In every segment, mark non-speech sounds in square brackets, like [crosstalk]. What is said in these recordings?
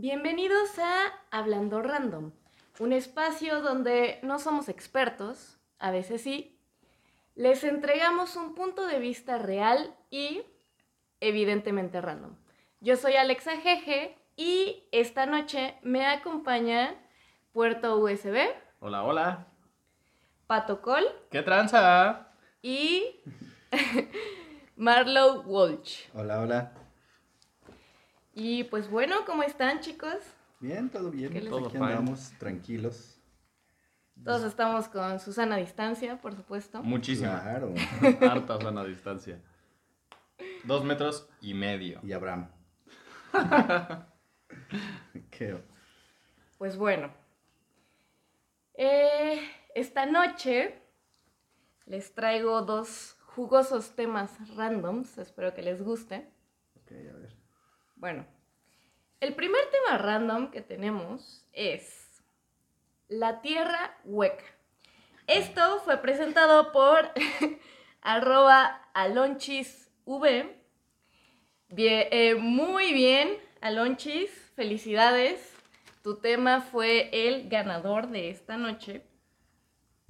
Bienvenidos a Hablando Random, un espacio donde no somos expertos, a veces sí. Les entregamos un punto de vista real y evidentemente random. Yo soy Alexa Jeje y esta noche me acompaña Puerto USB, Hola, hola. Pato Col ¿Qué tranza? y [laughs] Marlow Walsh. Hola, hola. Y pues bueno, ¿cómo están chicos? Bien, todo bien. ¿Qué les- Todo Aquí fine. andamos tranquilos. Todos estamos con Susana a distancia, por supuesto. Muchísima. Claro. [laughs] Harta sana distancia. Dos metros y medio. Y Abraham. [laughs] ¿Qué? Pues bueno, eh, esta noche les traigo dos jugosos temas randoms, espero que les guste. Ok, a ver. Bueno, el primer tema random que tenemos es la tierra hueca. Esto fue presentado por [laughs] arroba alonchisv. Bien, eh, muy bien, Alonchis, felicidades. Tu tema fue el ganador de esta noche.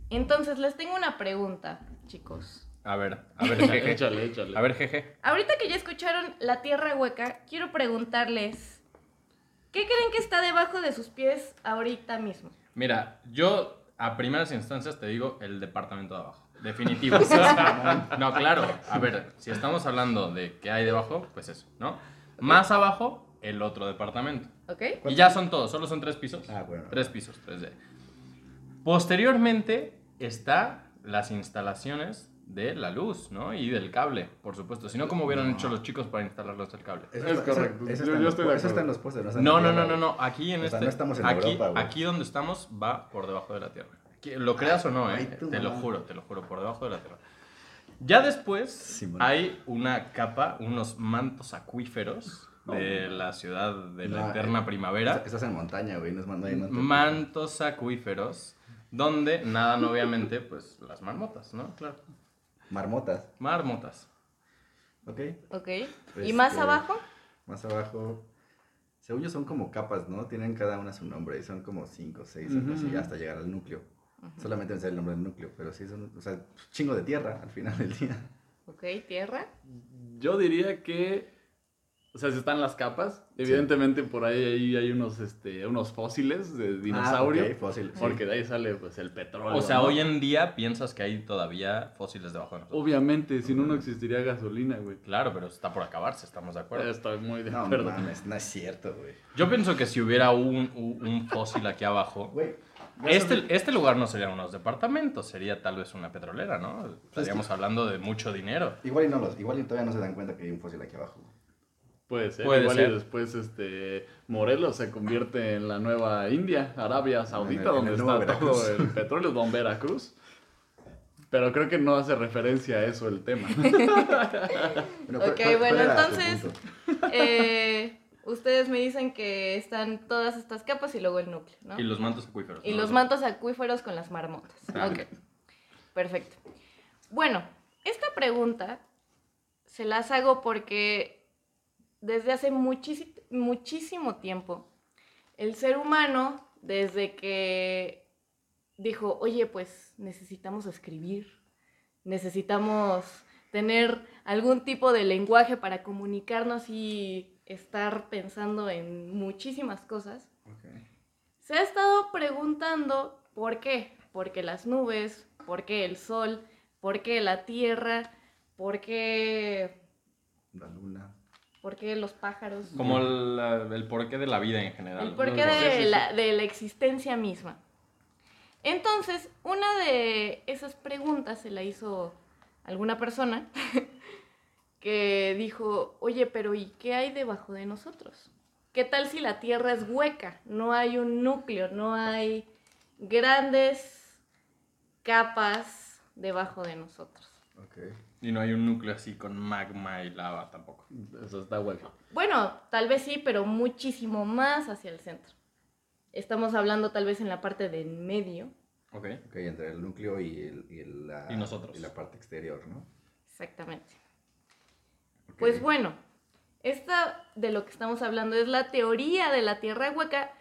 Entonces les tengo una pregunta, chicos. A ver, a ver, [laughs] jeje. Échale, échale. A ver, jeje. Ahorita que ya escucharon La Tierra Hueca, quiero preguntarles, ¿qué creen que está debajo de sus pies ahorita mismo? Mira, yo a primeras instancias te digo el departamento de abajo. Definitivo. [laughs] no, claro. A ver, si estamos hablando de qué hay debajo, pues eso, ¿no? Más abajo, el otro departamento. ¿Ok? Y ya son todos, solo son tres pisos. Ah, bueno. Tres pisos, 3D. Posteriormente está las instalaciones de la luz, ¿no? Y del cable, por supuesto. Si no, ¿cómo hubieran No. hecho los chicos para instalarlos el cable? Eso Es está- correcto. Eso, eso Yo- yo los estoy de eso está acuerdo. en los postes. No, no, no, no, güey. no. Aquí en O sea, este. no estamos en aquí, Europa, aquí donde estamos va por debajo de la tierra. Lo creas o no, Ay, eh. tú, Te lo juro, te lo juro, por debajo de la tierra. Ya después Simón. hay una capa, unos mantos acuíferos de la ciudad de la No, eterna eh, primavera. Estás- en montaña, güey. No es no hay- no mantos acuíferos donde nadan obviamente pues las marmotas, ¿no? Claro. Marmotas. Marmotas. Ok. ¿Ok? ¿Y Este, más abajo? Más abajo. Según yo son como capas, ¿no? Tienen cada una su nombre y son como cinco, seis, algo así, Ujú. hasta llegar al núcleo. Solamente me sé el nombre del núcleo, pero sí son, o sea, chingo de tierra al final del día. ¿Ok? ¿Tierra? Yo diría que. O sea, si están las capas, evidentemente por ahí, ahí hay unos, este, unos fósiles de dinosaurio. Ah, ok, fósil, sí. Porque de ahí sale pues el petróleo. O sea, ¿no? hoy en día piensas que hay todavía fósiles debajo de nosotros. Obviamente, si no, no existiría gasolina, güey. Claro, pero está por acabarse, estamos de acuerdo. Estoy muy de No acuerdo. mames, no es cierto, güey. Yo pienso que si hubiera un, un- un fósil aquí abajo, Güey. este, este lugar no serían unos departamentos, sería tal vez una petrolera, ¿no? Estaríamos hablando de mucho dinero. Igual y no los, igual y todavía no se dan cuenta que hay un fósil aquí abajo. Puede ser. Puede Igual ser. y después este, Morelos se convierte en la nueva India, Arabia Saudita, En el- en donde está todo el petróleo, Don Veracruz. Pero creo que no hace referencia a eso el tema. [laughs] Bueno, ¿cuál- Ok, cuál- bueno, entonces-? Eh, ustedes me dicen que están todas estas capas y luego el núcleo, ¿no? Y los mantos acuíferos. Y ¿no? los mantos acuíferos con las marmotas. Ah. Ok. Perfecto. Bueno, esta pregunta se las hago porque desde hace muchísimo, tiempo, el ser humano, desde que dijo, oye, pues necesitamos escribir, necesitamos tener algún tipo de lenguaje para comunicarnos y estar pensando en muchísimas cosas, se ha estado preguntando por qué. Porque las nubes, por qué el sol, por qué la tierra, por qué, La luna. Por qué los pájaros. Como la- el porqué de la vida en general. El porqué de la, de la existencia misma. Entonces, una de esas preguntas se la hizo alguna persona [laughs] que dijo, oye, pero ¿y qué hay debajo de nosotros? ¿Qué tal si la Tierra es hueca? No hay un núcleo, no hay grandes capas debajo de nosotros. Ok. Y no hay un núcleo así con magma y lava tampoco. Eso está bueno. Bueno, tal vez sí, pero muchísimo más hacia el centro. Estamos hablando tal vez en la parte del medio. Ok. Ok, entre el núcleo y, el, y, la, Y nosotros. y la parte exterior, ¿no? Exactamente. Pues bueno, esta de lo que estamos hablando es la teoría de la Tierra hueca,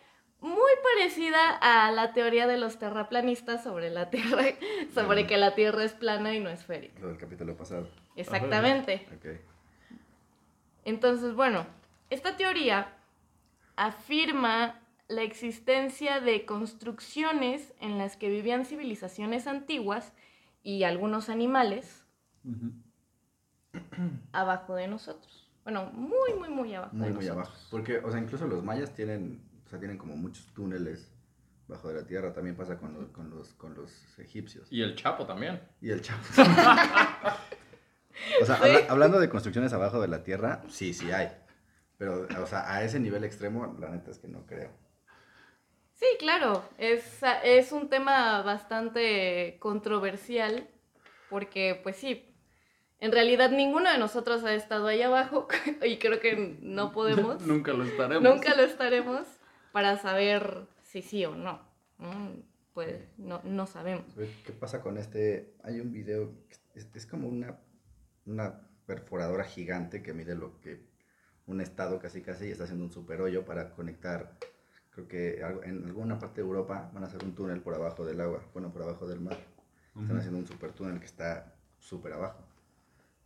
muy parecida a la teoría de los terraplanistas sobre la Tierra, [laughs] sobre que la Tierra es plana y no esférica. Lo del capítulo pasado. Exactamente. Ok. Entonces, bueno, esta teoría afirma la existencia de construcciones en las que vivían civilizaciones antiguas y algunos animales abajo de nosotros. Bueno, muy, muy, muy abajo Muy, de muy nosotros. abajo. Porque, o sea, incluso los mayas tienen, o sea, tienen como muchos túneles bajo de la tierra. También pasa con, los- con, los, con los egipcios. Y el Chapo también. Y el Chapo. [laughs] o sea, habla- hablando de construcciones abajo de la tierra, sí, sí hay. Pero, o sea, a ese nivel extremo, la neta es que no creo. Sí, claro, es, es un tema bastante controversial porque, pues sí, en realidad ninguno de nosotros ha estado ahí abajo [laughs] y creo que no podemos, [laughs] Nunca lo estaremos. nunca lo estaremos para saber si sí o no. ¿no? Pues no, no sabemos. ¿Sabes ¿Qué pasa con este? Hay un video, es, es como una, una perforadora gigante que mide lo que un estado casi casi y está haciendo un super hoyo para conectar, creo que algo- en alguna parte de Europa van a hacer un túnel por abajo del agua, bueno, por abajo del mar. Están haciendo un super túnel que está súper abajo.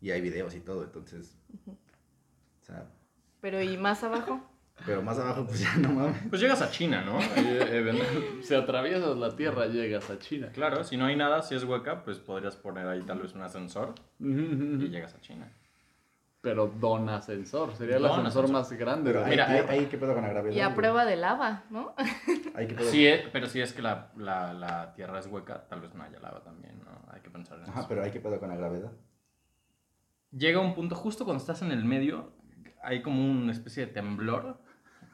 Y hay videos y todo, entonces... O sea, Pero ¿y más abajo? Pero más abajo pues [laughs] ya no mames. Pues llegas a China, ¿no? Eh, [laughs] Si atraviesas la tierra, llegas a China. Claro, si no hay nada, si es hueca, pues podrías poner ahí tal vez un ascensor y llegas a China. Pero don ascensor, sería el Don ascensor ascensor. más grande. Pero Mira, ahí, ahí qué pedo con la gravedad. Y a prueba de lava, ¿no? [laughs] Ahí qué pedo. Sí, eh, pero si es que la, la, la tierra es hueca, tal vez no haya lava también, ¿no? Hay que pensar en Ajá, eso. pero ahí qué pedo con la gravedad. Llega un punto, justo cuando estás en el medio, hay como una especie de temblor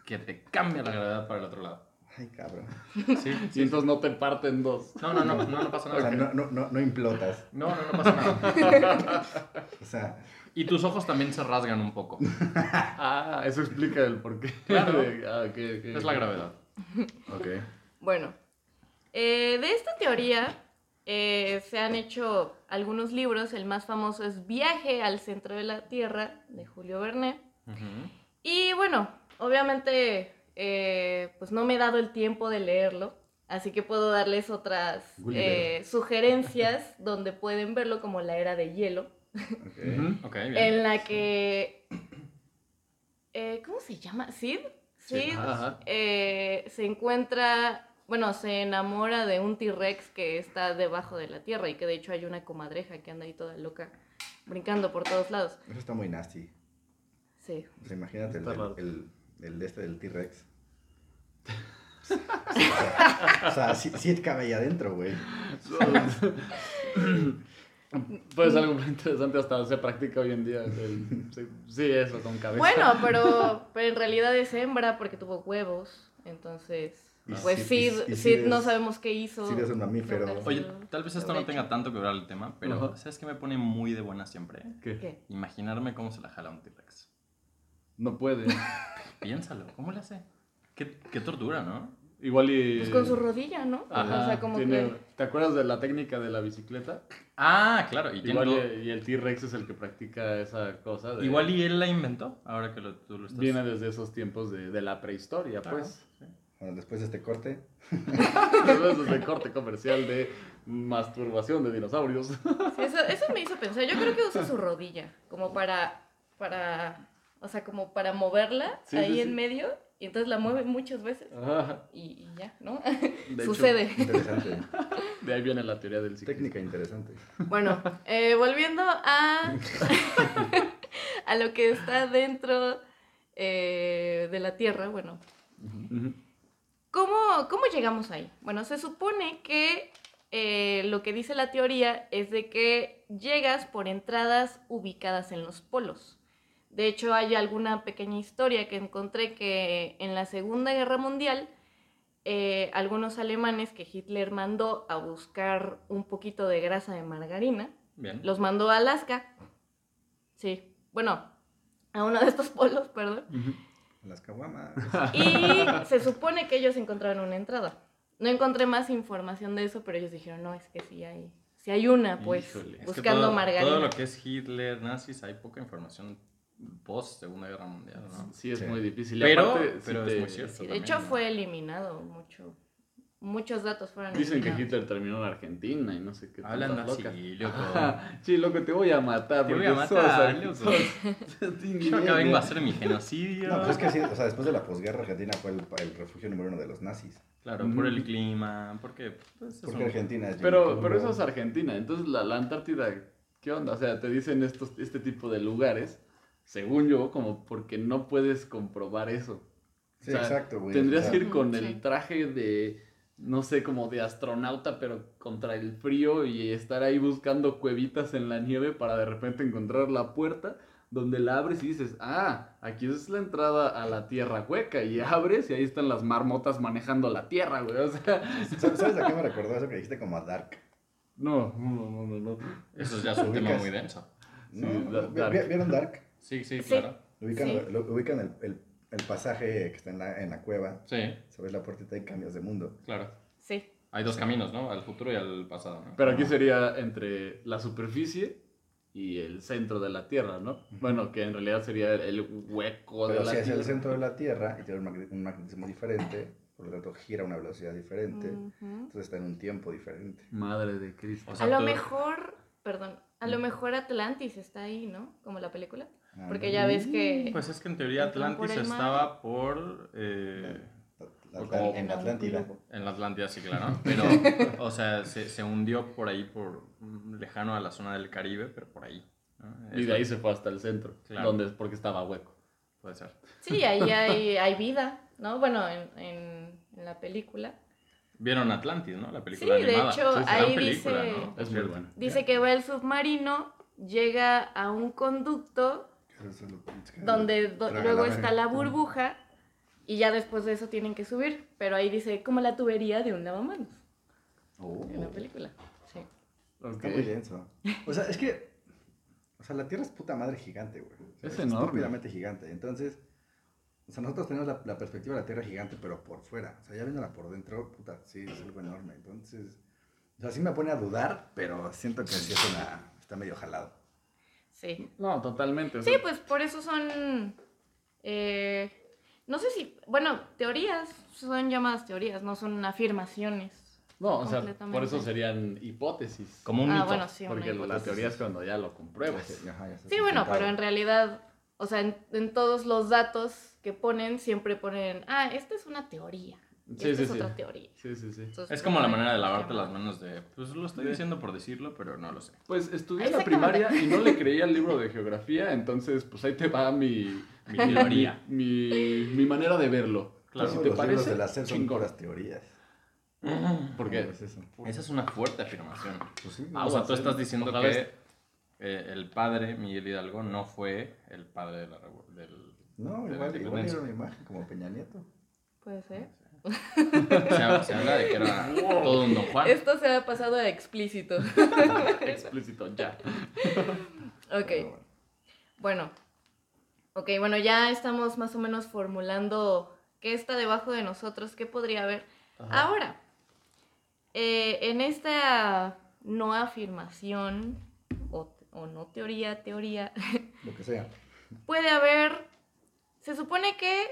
que te cambia la gravedad para el otro lado. Ay, cabrón. Sí, [laughs] Y sí. entonces no te parten dos. No, no, no, no, no pasa O sea, nada. no, no, no, no implotas. No, no, no pasa nada. [laughs] O sea, Y tus ojos también se rasgan un poco. Ah, eso explica el porqué. Claro. [laughs] de- ah, ok, ok, Es la gravedad. ok. Bueno, eh, de esta teoría eh, se han hecho algunos libros. El más famoso es Viaje al centro de la Tierra, de Julio Verne. Y bueno, obviamente, eh, pues no me he dado el tiempo de leerlo. Así que puedo darles otras eh, sugerencias [laughs] donde pueden verlo como la era de hielo, ok. Ujú. Ok, bien. en la que... eh, ¿Cómo se llama? ¿Sid? Sid eh, se encuentra, bueno, se enamora de un T-Rex que está debajo de la tierra y que de hecho hay una comadreja que anda ahí toda loca brincando por todos lados. Eso está muy nasty. Sí. O sea, imagínate el, el de este del T-Rex. o sea, sí, sí cabe ahí adentro, güey. Pues algo muy interesante hasta se practica hoy en día. el- sí, sí, eso con cabeza. Bueno, pero, pero en realidad es hembra porque tuvo huevos. Entonces, pues sí- Sid Sid no sabemos qué hizo. Sid es un mamífero. Oye, tal vez esto no tenga tanto que ver al tema, pero Ajá. ¿sabes qué me pone muy de buena siempre? ¿Qué? ¿Qué? Imaginarme cómo se la jala un T-Rex. No puede. Piénsalo, ¿cómo le hace? Qué, qué tortura, ¿no? Igual y. Pues con su rodilla, ¿no? Ajá, o sea, como tiene- que... ¿Te acuerdas de la técnica de la bicicleta? Ah, claro, y, Igual y, y el T-Rex es el que practica esa cosa. de- igual y él la inventó, ahora que lo, tú lo estás... Viene desde esos tiempos de, de la prehistoria, Claro, pues. sí. Bueno, después de este corte, Desde ese corte comercial de masturbación de dinosaurios. Sí, eso, eso me hizo pensar. Yo creo que usa su rodilla como para, para, o sea, como para moverla Sí, ahí sí, en sí. medio y entonces la mueve muchas veces Ajá. y, y ya, ¿no? De [laughs] hecho, Sucede. interesante. de ahí viene la teoría del ciclismo. Técnica interesante. Bueno, eh, volviendo a, [laughs] a lo que está dentro eh, de la Tierra, bueno. ¿Cómo, cómo llegamos ahí? Bueno, se supone que eh, lo que dice la teoría es de que llegas por entradas ubicadas en los polos. De hecho, hay alguna pequeña historia que encontré que en la Segunda Guerra Mundial, eh, algunos alemanes que Hitler mandó a buscar un poquito de grasa de margarina, Bien. los mandó a Alaska. Sí, bueno, a uno de estos [laughs] polos, perdón. Las caguamas. Y se supone que ellos encontraron una entrada. No encontré más información de eso, pero ellos dijeron, no, es que sí hay, sí hay una, pues, Híjole, es que buscando todo, margarina. Todo lo que es Hitler, nazis, hay poca información post Segunda Guerra Mundial, ¿no? Sí, es Sí. muy difícil. Pero- aparte, pero es te- muy cierto. Sí, de también, hecho ¿no? fue eliminado mucho. Muchos datos fueron Dicen que eliminados. Hitler terminó en Argentina y no sé qué. Hablando tantas así, loco. Ajá. [laughs] Sí, loco, te voy a matar. Te voy porque a sos matar, ar- loco. sos- [laughs] Yo acá vengo a hacer mi genocidio. No, pues es que sí, o sea, después de la posguerra Argentina fue el, el refugio número uno de los nazis. Claro, por el clima, porque... Pues, es Porque un- Argentina es Pero, pero eso es Argentina. Entonces, la, la Antártida, ¿qué onda? O sea, te dicen estos, este tipo de lugares, según yo, como porque no puedes comprobar eso. Sí, o sea, exacto, güey. Tendrías que ir con el traje de, no sé, como de astronauta, pero contra el frío y estar ahí buscando cuevitas en la nieve para de repente encontrar la puerta donde la abres y dices, ah, aquí es la entrada a la tierra hueca. Y abres y ahí están las marmotas manejando la tierra, güey. O sea, [laughs] ¿Sabes a qué me recordó eso que dijiste como a Dark? no, no, no, no. no. Eso ya es un tema muy denso. ¿No? Sí, da- ¿Vi- Dark. ¿Vieron Dark? Sí, sí, Sí. claro. Lo ubican, Sí. lo- ubican el, el, el pasaje que está en la, en la cueva. Sí, Sabes la puertita y cambias de mundo. claro. Sí. Hay dos caminos, ¿no? Al futuro y al pasado, ¿no? Pero aquí sería entre la superficie y el centro de la Tierra, ¿no? Bueno, que en realidad sería el hueco de Pero la si es Tierra. el centro de la Tierra y tiene un magnet- un magnetismo diferente, por lo tanto gira a una velocidad diferente, entonces está en un tiempo diferente. Madre de Cristo. O sea, A lo tú- mejor, perdón, a lo mejor Atlantis está ahí, ¿no? Como la película. Porque ya ves que... Pues es que en teoría por Atlantis estaba por... eh, La- la- como- en Atlántida. en la Atlántida, sí, claro. [laughs] Pero, o sea, se, se hundió por ahí, por mm, lejano a la zona del Caribe, pero por ahí. ¿no? Y de ahí se fue hasta el centro, Claro. donde porque estaba hueco. Puede ser. Sí, ahí hay, hay vida, ¿no? Bueno, en, en, en la película. Vieron Atlantis, ¿no? La película Sí, de hecho, Sí, ahí película, dice- ¿no? Es muy bueno. Dice que va el submarino, llega a un conducto Es es donde do- luego está la burbuja y ya después de eso tienen que subir. Pero ahí dice como la tubería de un lavamanos Oh, en la película. Sí. Está muy denso. O sea, es que. O sea, la Tierra es puta madre gigante, güey. O sea, Es enorme. Estúpidamente gigante. Entonces. O sea, nosotros tenemos la, la perspectiva de la Tierra gigante, pero por fuera. O sea, ya viéndola por dentro, puta, sí, es algo enorme. Entonces. O sea, sí me pone a dudar, pero siento que sí es una. Está medio jalado. Sí. No, totalmente. o Sí, pues por eso son... eh, no sé si... Bueno, teorías son llamadas teorías, no son afirmaciones. no, o sea, por eso serían hipótesis. Como un Ah, mito. bueno, sí, porque la teoría es cuando ya lo compruebas. Ajá, ya Sí, bueno, pero en realidad, o sea, en, en todos los datos que ponen, siempre ponen, ah, esta es una teoría. Sí, esta sí, es sí. otra teoría. Sí, sí, sí. Entonces, Es como la manera de lavarte las manos de... Pues lo estoy diciendo por decirlo, pero no lo sé. Pues estudié en la primaria y no le creía al libro de [laughs] geografía, entonces pues ahí te va mi, Mi teoría. mi, mi manera de verlo. Claro. si te los libros parece, de la SEP son puras teorías. ¿Por qué? ¿Cómo es eso? Esa es una fuerte afirmación. Pues sí. Ah, o sea, tú estás diciendo que eh, el padre, Miguel Hidalgo, no fue el padre de la del... No, de la igual, igual era una imagen como Peña Nieto. Puede ser. Se, habla- se habla de que era todo un Don Juan. Esto se ha pasado a explícito. [laughs] Explícito, ya. ok, bueno. Ok, bueno, ya estamos más o menos formulando qué está debajo de nosotros, qué podría haber. Ahora, eh, en esta no afirmación, o, o no teoría, teoría, [laughs] Lo que sea. puede haber, se supone que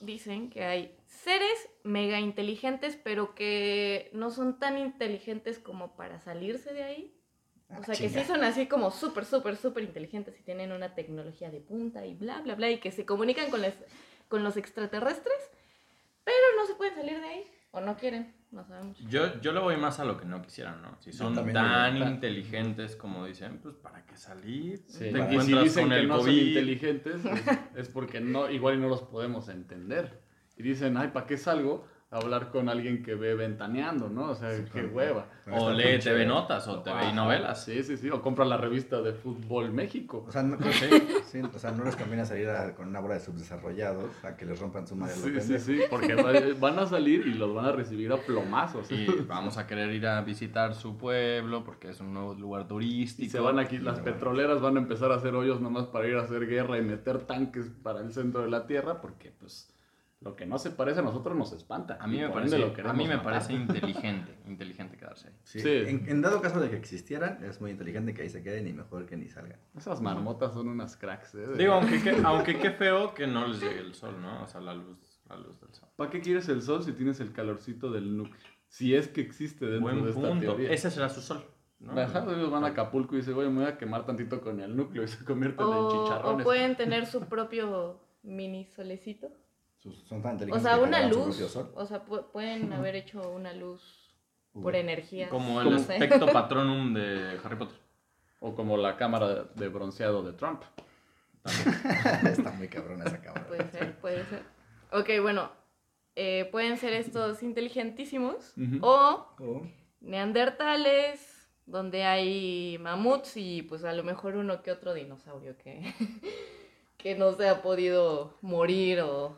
dicen que hay seres mega inteligentes, pero que no son tan inteligentes como para salirse de ahí. O sea, que sí son así como súper, súper, súper inteligentes y tienen una tecnología de punta y bla, bla, bla, y que se comunican con, las- con los extraterrestres, pero no se pueden salir de ahí, o no quieren, no sabemos. Yo, yo le voy más a lo que no quisieran, ¿no? Si son tan inteligentes como dicen, pues ¿para qué salir? Sí. Te Y si encuentras dicen con que el no son COVID. inteligentes, es, [laughs] es porque no, igual y no los podemos entender. Y dicen, ay, ¿para qué salgo hablar con alguien que ve ventaneando, no? O sea, Sí, qué hueva. O lee TV Notas o TV y Ajá, novelas. Sí, sí, sí. O compra la revista de Fútbol México. O sea, no, Sí. sí, o sea, no les conviene salir a- con una bola de subdesarrollados a que les rompan su madre. los Sí, sí, sí, porque va- van a salir y los van a recibir a plomazos. Y vamos a querer ir a visitar su pueblo porque es un nuevo lugar turístico. Y se van aquí, las No. petroleras van a empezar a hacer hoyos nomás para ir a hacer guerra y meter tanques para el centro de la Tierra, porque pues Lo que no se parece a nosotros nos espanta. A mí me parece, lo a mí me matar. parece [laughs] inteligente, inteligente quedarse ahí. Sí. Sí. En, en dado caso de que existieran, es muy inteligente que ahí se queden y mejor que ni salgan. Esas marmotas son unas cracks, ¿eh? Digo, aunque qué, aunque qué feo que no les llegue el sol, ¿no? O sea, la luz, la luz del sol. ¿Para qué quieres el sol si tienes el calorcito del núcleo? Si es que existe dentro Buen de esta punto. teoría. Ese será su sol. ¿no? Ajá, ellos van a Acapulco y dicen, oye, me voy a quemar tantito con el núcleo y se convierten en O, o chicharrones. pueden tener su propio mini solecito. Son tan O inteligentes sea, que una luz. O sea, pu- pueden haber hecho una luz Uy. por energía. Como el sé. aspecto [laughs] patronum de Harry Potter. O como la cámara de bronceado de Trump. [laughs] Está muy cabrona esa cámara. Puede ser, puede ser. Ok, bueno. eh, pueden ser estos inteligentísimos o Oh, neandertales, donde hay mamuts y pues a lo mejor uno que otro dinosaurio que, [laughs] que no se ha podido morir o...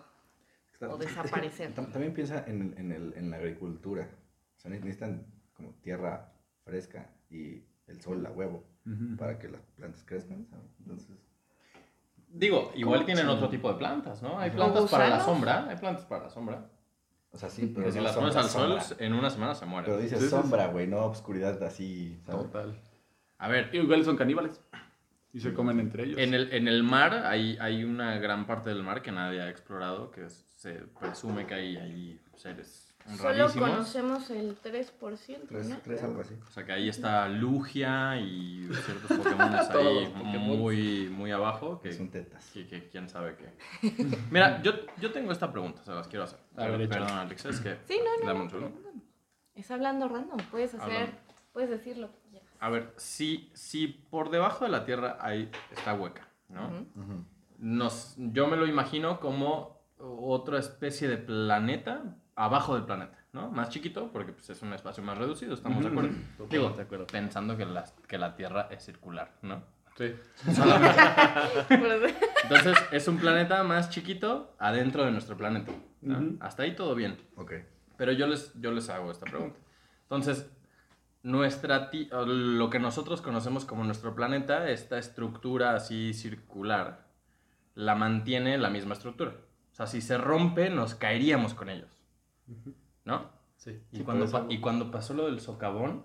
O desaparecer. tam- también piensa en, en, el, en la agricultura. O sea, ne- necesitan como tierra fresca y el sol a huevo para que las plantas crezcan. ¿sabes? Entonces, Digo, igual tienen Sí. otro tipo de plantas, ¿no? Hay plantas para la sombra, hay plantas para la sombra. o sea, sí, pero Que si no las pones al sombra, sol, sombra. en una semana se Pero mueren. dices Sí, sí, sombra, güey, no obscuridad así. ¿sabes? Total. A ver, Igual son caníbales. Y se comen entre ellos. en el, en el mar hay, hay una gran parte del mar que nadie ha explorado, que se presume que hay, hay seres Solo rarísimos. conocemos el 3%, Tres, ¿no? tres, algo así. O sea que ahí está Lugia y ciertos [laughs] Pokémon ahí muy, muy abajo. Que, Son tetas. que- que quién sabe qué. Mira, yo, yo tengo esta pregunta, se las quiero hacer. A ver. Perdón, Alex, es que. Sí, no, no, no, no, no. Es hablando random, puedes hacer, Hablando. puedes decir lo que quieras. A ver, si, si por debajo de la Tierra hay, está hueca, ¿no? Nos, yo me lo imagino como otra especie de planeta abajo del planeta, ¿no? Más chiquito, porque pues, es un espacio más reducido, estamos de acuerdo. Totalmente Digo, de acuerdo. pensando que la, que la Tierra es circular, ¿no? Sí. [laughs] Entonces, es un planeta más chiquito adentro de nuestro planeta. ¿no? Hasta ahí todo bien. Ok. Pero yo les, yo les hago esta pregunta. Entonces, nuestra lo que nosotros conocemos como nuestro planeta, esta estructura así circular, la mantiene la misma estructura. O sea, si se rompe, nos caeríamos con ellos. ¿No? Sí. Y, Sí, cuando, y cuando pasó lo del socavón,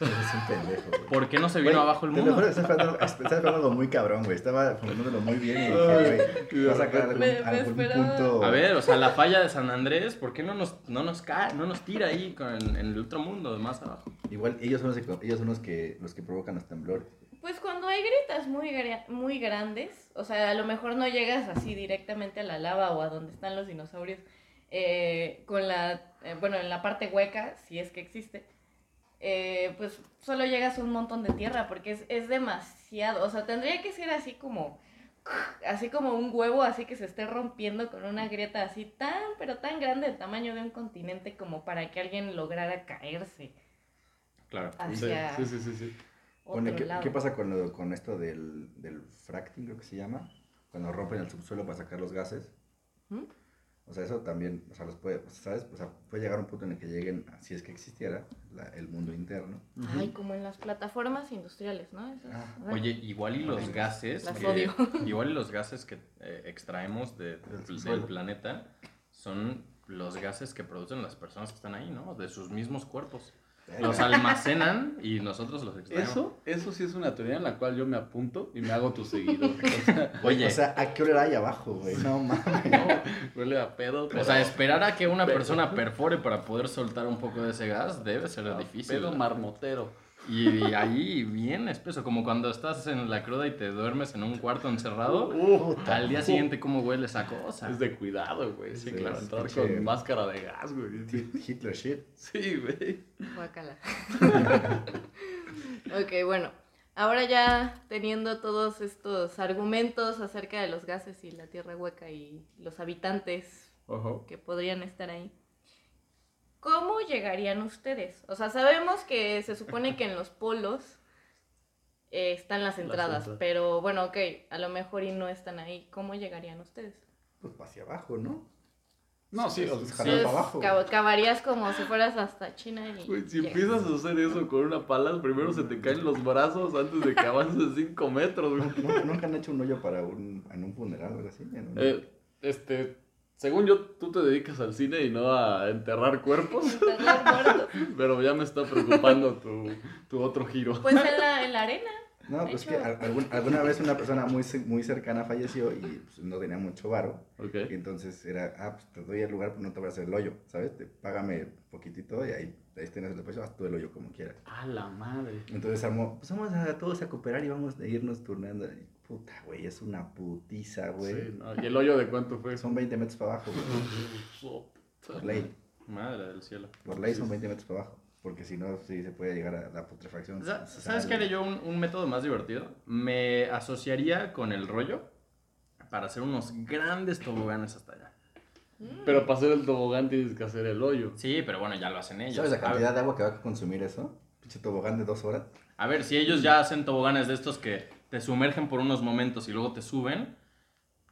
Eres un pendejo, güey. ¿por qué no se vino Güey, abajo el te lo mundo? juro, estaba esperando, algo muy cabrón, güey. Estaba formulándolo muy bien y dije, güey, va a sacar algún, Me- me algún punto. A ver, o sea, la falla de San Andrés, ¿por qué no nos, no nos cae, no nos tira ahí con, en el otro mundo, más abajo? Igual ellos son los que, ellos son los que, los que provocan los temblores. Pues cuando hay grietas muy, muy grandes, o sea, a lo mejor no llegas así directamente a la lava o a donde están los dinosaurios, eh, con la, eh, bueno, en la parte hueca, si es que existe, eh, pues solo llegas a un montón de tierra porque es, es demasiado, o sea, tendría que ser así como, así como un huevo, así que se esté rompiendo con una grieta así tan, pero tan grande, del tamaño de un continente como para que alguien lograra caerse Claro. Sí, hacia sí, sí, sí, sí. otro Bueno, ¿qué, lado. qué pasa con, lo- con esto del, del fracking, creo que se llama? Cuando rompen el subsuelo para sacar los gases. ¿Mm? O sea, eso también, o sea, los puede, pues, ¿sabes? O sea, puede llegar a un punto en el que lleguen, si es que existiera, la- el mundo interno. Ay, como en las plataformas industriales, ¿no? Esas- Ah. Oye, igual y los gases Las que, odio. [laughs] igual y los gases que eh, extraemos de- Del del planeta son los gases que producen las personas que están ahí, ¿no? De sus mismos cuerpos. Los almacenan y nosotros los extraemos. Eso, eso sí es una teoría en la cual yo me apunto y me hago tu seguidor. [laughs] O sea, Oye, O sea, ¿a qué hora hay abajo, güey? No mames. no, huele a pedo. o sea, esperar a que una persona perfore para poder soltar un poco de ese gas debe ser a difícil. Pedo marmotero. Y, y ahí bien espeso, como cuando estás en la cruda y te duermes en un cuarto encerrado. Puta. Al día siguiente, ¿cómo huele esa cosa? Es de cuidado, güey. Sí, Sí, claro. Entrar con máscara de gas, güey. Hi- Hitler shit. Sí, güey. Guácala. [laughs] ok, bueno. Ahora ya teniendo todos estos argumentos acerca de los gases y la tierra hueca y los habitantes que podrían estar ahí, ¿cómo llegarían ustedes? O sea, sabemos que se supone que en los polos eh, están las Las entradas, pero bueno, ok, a lo mejor y no están ahí. ¿Cómo llegarían ustedes? Pues hacia abajo, ¿no? No, sí, o sea, jalar sí, para abajo. cava- cavarías como si fueras hasta China y... Güey, si llegas. empiezas a hacer eso con una pala, primero se te caen los brazos antes de que avances 5 metros, güey. ¿Nunca, nunca han hecho un hoyo para un, en un funeral o algo así? En un- Eh, este, Según yo, tú te dedicas al cine y no a enterrar cuerpos. [laughs] Enterrar. [laughs] Pero ya me está preocupando tu, tu otro giro. Pues en [laughs] la, en la arena. No, pues hecho. que al- algún- alguna vez una persona muy, muy cercana falleció y pues, no tenía mucho varo. Ok. Y entonces era, ah, pues te doy el lugar, pero no te voy a hacer el hoyo, ¿sabes? Te, págame poquitito y ahí, ahí tienes el precio, haz tú el hoyo como quieras. A la madre. Entonces armó, pues vamos a todos a cooperar y vamos a irnos turnando. Y, puta, güey, es una putiza, güey. Sí, no, ¿Y el hoyo de cuánto fue? Son 20 metros para abajo, güey. Por ley, Madre del cielo. por ley son 20 metros para abajo. Porque si no, sí se puede llegar a la putrefacción. ¿Sabes qué haría yo un, un método más divertido? Me asociaría con el rollo para hacer unos grandes toboganes hasta allá. Pero para hacer el tobogán tienes que hacer el hoyo. Sí, pero bueno, ya lo hacen ellos. ¿Sabes la A cantidad de agua que va a consumir eso? Pinche tobogán de dos horas. A ver, si ellos ya hacen toboganes de estos que te sumergen por unos momentos y luego te suben,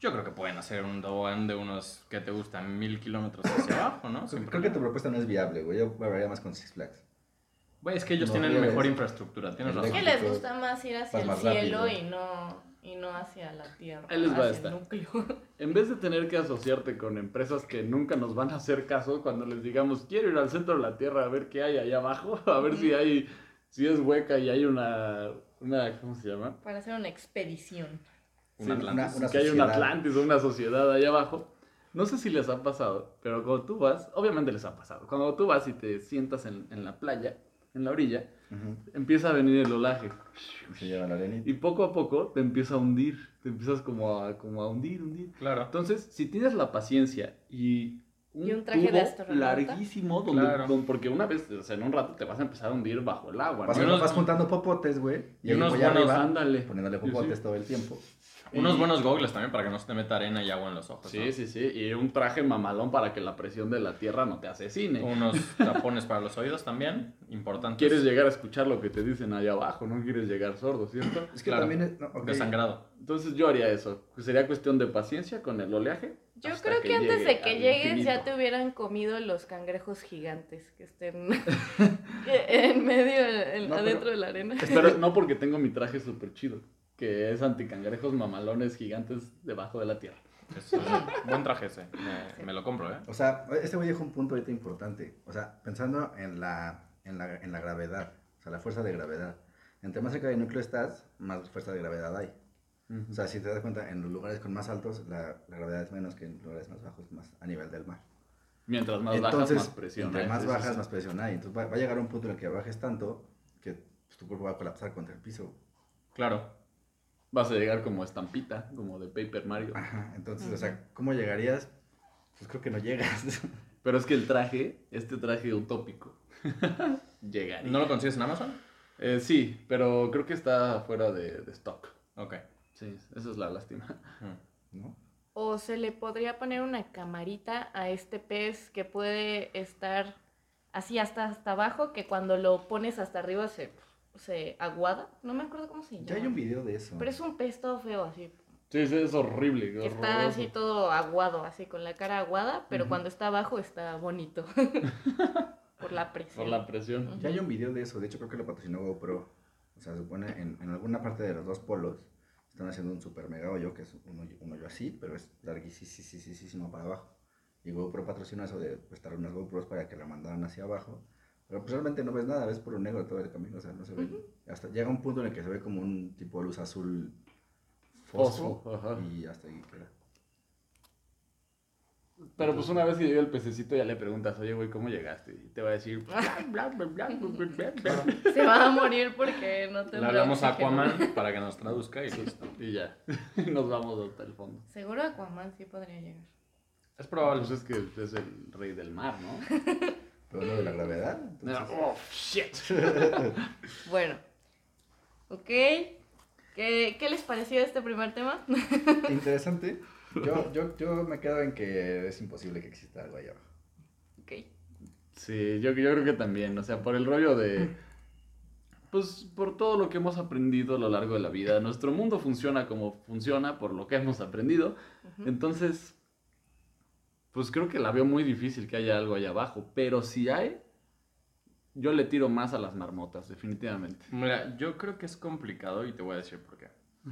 yo creo que pueden hacer un tobogán de unos que te gustan mil kilómetros hacia abajo, ¿no? Sin Creo, que tu propuesta no es viable, güey. Yo hablaría más con Six Flags. Güey, es que ellos No, tienen mejor infraestructura, tienes El Es razón. que les gusta más ir hacia el cielo rápido. y no, y no hacia la tierra. Ahí les va hacia esta. el núcleo. [laughs] En vez de tener que asociarte con empresas que nunca nos van a hacer caso cuando les digamos, quiero ir al centro de la Tierra a ver qué hay allá abajo, [laughs] a ver si hay, si es hueca y hay una, una ¿cómo se llama? Para hacer una expedición. Sí, Atlantis. una- que hay un. Atlantis o una sociedad allá abajo. No sé si les ha pasado, pero cuando tú vas, obviamente les ha pasado, cuando tú vas y te sientas en, en la playa, en la orilla, Empieza a venir el olaje. Se lleva la arenita. Y poco a poco te empieza a hundir, te empiezas como a, como a hundir, hundir. Claro. Entonces, si tienes la paciencia y un, Y un traje de tubo astronauta. larguísimo, donde, Claro. donde- porque una vez, o sea, en un rato te vas a empezar a hundir bajo el agua, Vas, ¿no? Y unos- vas juntando popotes, güey. y Y, unos buenos- arriba, Ándale. poniéndole popotes sí. todo el tiempo. Unos Y- buenos gogles también para que no se te meta arena y agua en los ojos. Sí, ¿no? sí, sí. Y un traje mamalón para que la presión de la tierra no te asesine. Unos [laughs] tapones para los oídos también, importantes. Quieres llegar a escuchar lo que te dicen allá abajo, no quieres llegar sordo, ¿cierto? Es que Claro. también es. No. Desangrado. Entonces yo haría eso. Pues sería cuestión de paciencia con el oleaje. Yo hasta creo que, antes de que llegues ya te hubieran comido los cangrejos gigantes que estén [laughs] [laughs] en medio, en- No, pero- adentro de la arena. Pero no porque tengo mi traje súper chido, que es anticangrejos mamalones gigantes debajo de la tierra. Es, buen traje ese. Me, me lo compro, ¿eh? O sea, este güey dijo un punto ahorita importante. O sea, pensando en la, en, la, en la gravedad, o sea, la fuerza de gravedad. Entre más cerca del núcleo estás, más fuerza de gravedad hay. O sea, si te das cuenta, en los lugares con más altos, la, la gravedad es menos que en lugares más bajos, más a nivel del mar. Mientras más Entonces, bajas, más presión. entre hay. más bajas, sí. más presión hay. Entonces va, va a llegar un punto en el que bajes tanto que pues, tu cuerpo va a colapsar contra el piso. Claro. Vas a llegar como estampita, como de Paper Mario. Ajá, entonces, o sea, ¿cómo llegarías? Pues creo que no llegas. [laughs] Pero es que el traje, este traje utópico, [laughs] llegaría. ¿No lo consigues en Amazon? Eh, sí, pero creo que está fuera de, de stock. Ok. Sí, esa es la lástima. ¿No? O se le podría poner una camarita a este pez que puede estar así hasta, hasta abajo, que cuando lo pones hasta arriba se, se aguada. No me acuerdo cómo se llama. Ya hay un video de eso. Pero es un pez todo feo así. Sí, sí, es horrible. Que está horroroso. así todo aguado, así con la cara aguada, pero Ujú. cuando está abajo está bonito. [laughs] Por la presión. Por la presión. Ujú. Ya hay un video de eso, de hecho creo que lo patrocinó GoPro. O sea, se supone en, en alguna parte de los dos polos están haciendo un super mega hoyo, que es un hoyo, un hoyo así, pero es larguísimo para abajo. Y GoPro patrocinó eso de prestar unas GoPros para que la mandaran hacia abajo. Pero pues realmente no ves nada, ves puro negro todo el camino, o sea, no se ve. Hasta llega un punto en el que se ve como un tipo de luz azul fosfo, Fosfo, y hasta ahí queda. Pero pues una vez que llega el pececito ya le preguntas, oye, güey, ¿cómo llegaste? Y te va a decir, bla, bla, bla, bla, bla, bla, bla. Se va a morir porque no Le tendrá hablamos a. Aquaman para que nos traduzca y listo. Y ya, [laughs] nos vamos hasta el fondo. Seguro Aquaman sí podría llegar. Es probable. Pues es que es el rey del mar, ¿no? [laughs] Pero no de la gravedad. entonces- Oh, shit. [laughs] Bueno. Ok. ¿Qué, qué les pareció este primer tema? [laughs] Interesante. Yo, yo, yo me quedo en que es imposible que exista algo allá abajo. ok. Sí, yo, yo creo que también, o sea, por el rollo de... Pues por todo lo que hemos aprendido a lo largo de la vida, nuestro mundo funciona como funciona por lo que hemos aprendido. Entonces, pues creo que la veo muy difícil que haya algo allá abajo, pero si hay, yo le tiro más a las marmotas, definitivamente. Mira, yo creo que es complicado y te voy a decir por qué.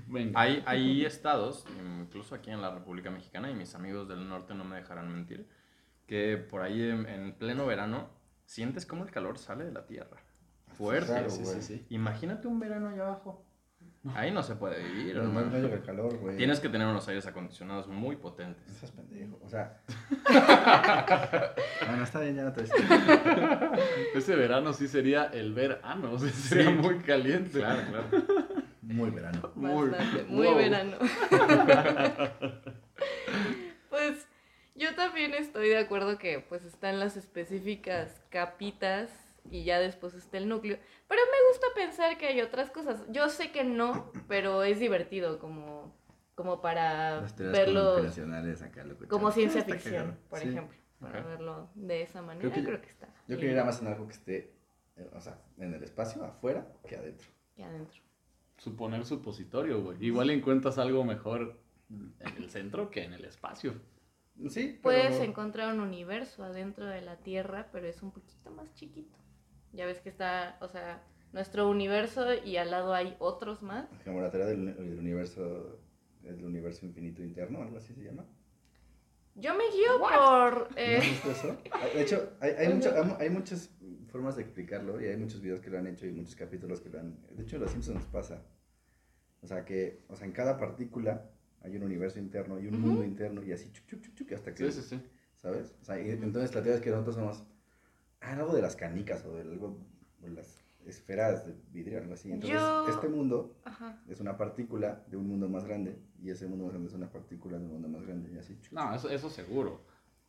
Venga. Hay, hay estados, incluso aquí en la República Mexicana, y mis amigos del norte no me dejarán mentir, que por ahí en, en pleno verano sientes como el calor sale de la tierra. Fuerte. Claro, Sí, güey. sí, sí. Imagínate un verano allá abajo. Ahí no se puede vivir. No, hermano. no llega el calor, güey. Tienes que tener unos aires acondicionados muy No potentes. seas pendejo. O sea. [laughs] bueno, está bien, ya no te. Ese verano sí sería el verano, o sea, sería muy caliente. Claro, claro. Muy verano. Muy- muy, wow. verano. [laughs] pues yo también estoy de acuerdo que pues están las específicas capitas y ya después está el núcleo. Pero me gusta pensar que hay otras cosas. Yo sé que no, pero es divertido como, como para verlo como ciencia ficción, por Sí. ejemplo. Para verlo de esa manera, que creo que, está. Yo quería ir más en algo que esté, eh, o sea, en el espacio, afuera, que adentro. Y adentro. Suponer supositorio, güey. Igual encuentras algo mejor en el centro que en el espacio. Sí, pero... Puedes encontrar un universo adentro de la Tierra, pero es un poquito más chiquito. Ya ves que está, o sea, nuestro universo y al lado hay otros más. Como la teoría del, del universo, el universo infinito interno, algo así se llama. Yo me guío por... ¿No eh, has visto eso? De hecho, hay, hay, mucho- hay- hay muchas formas de explicarlo y hay muchos videos que lo han hecho y muchos capítulos que lo han... De hecho, Los Simpsons pasa. O sea, que o sea, en cada partícula hay un universo interno y un Ujú. mundo interno y así, chuc, chuc, chuc, hasta que... Sí, sí, sí. ¿Sabes? O sea, y entonces la teoría es que nosotros somos ah, algo de las canicas o de algo, o las esferas de vidrio, algo así. Entonces, Yo- este mundo ajá. es una partícula de un mundo más grande y ese mundo más grande es una partícula de un mundo más grande y así. No, eso, eso seguro.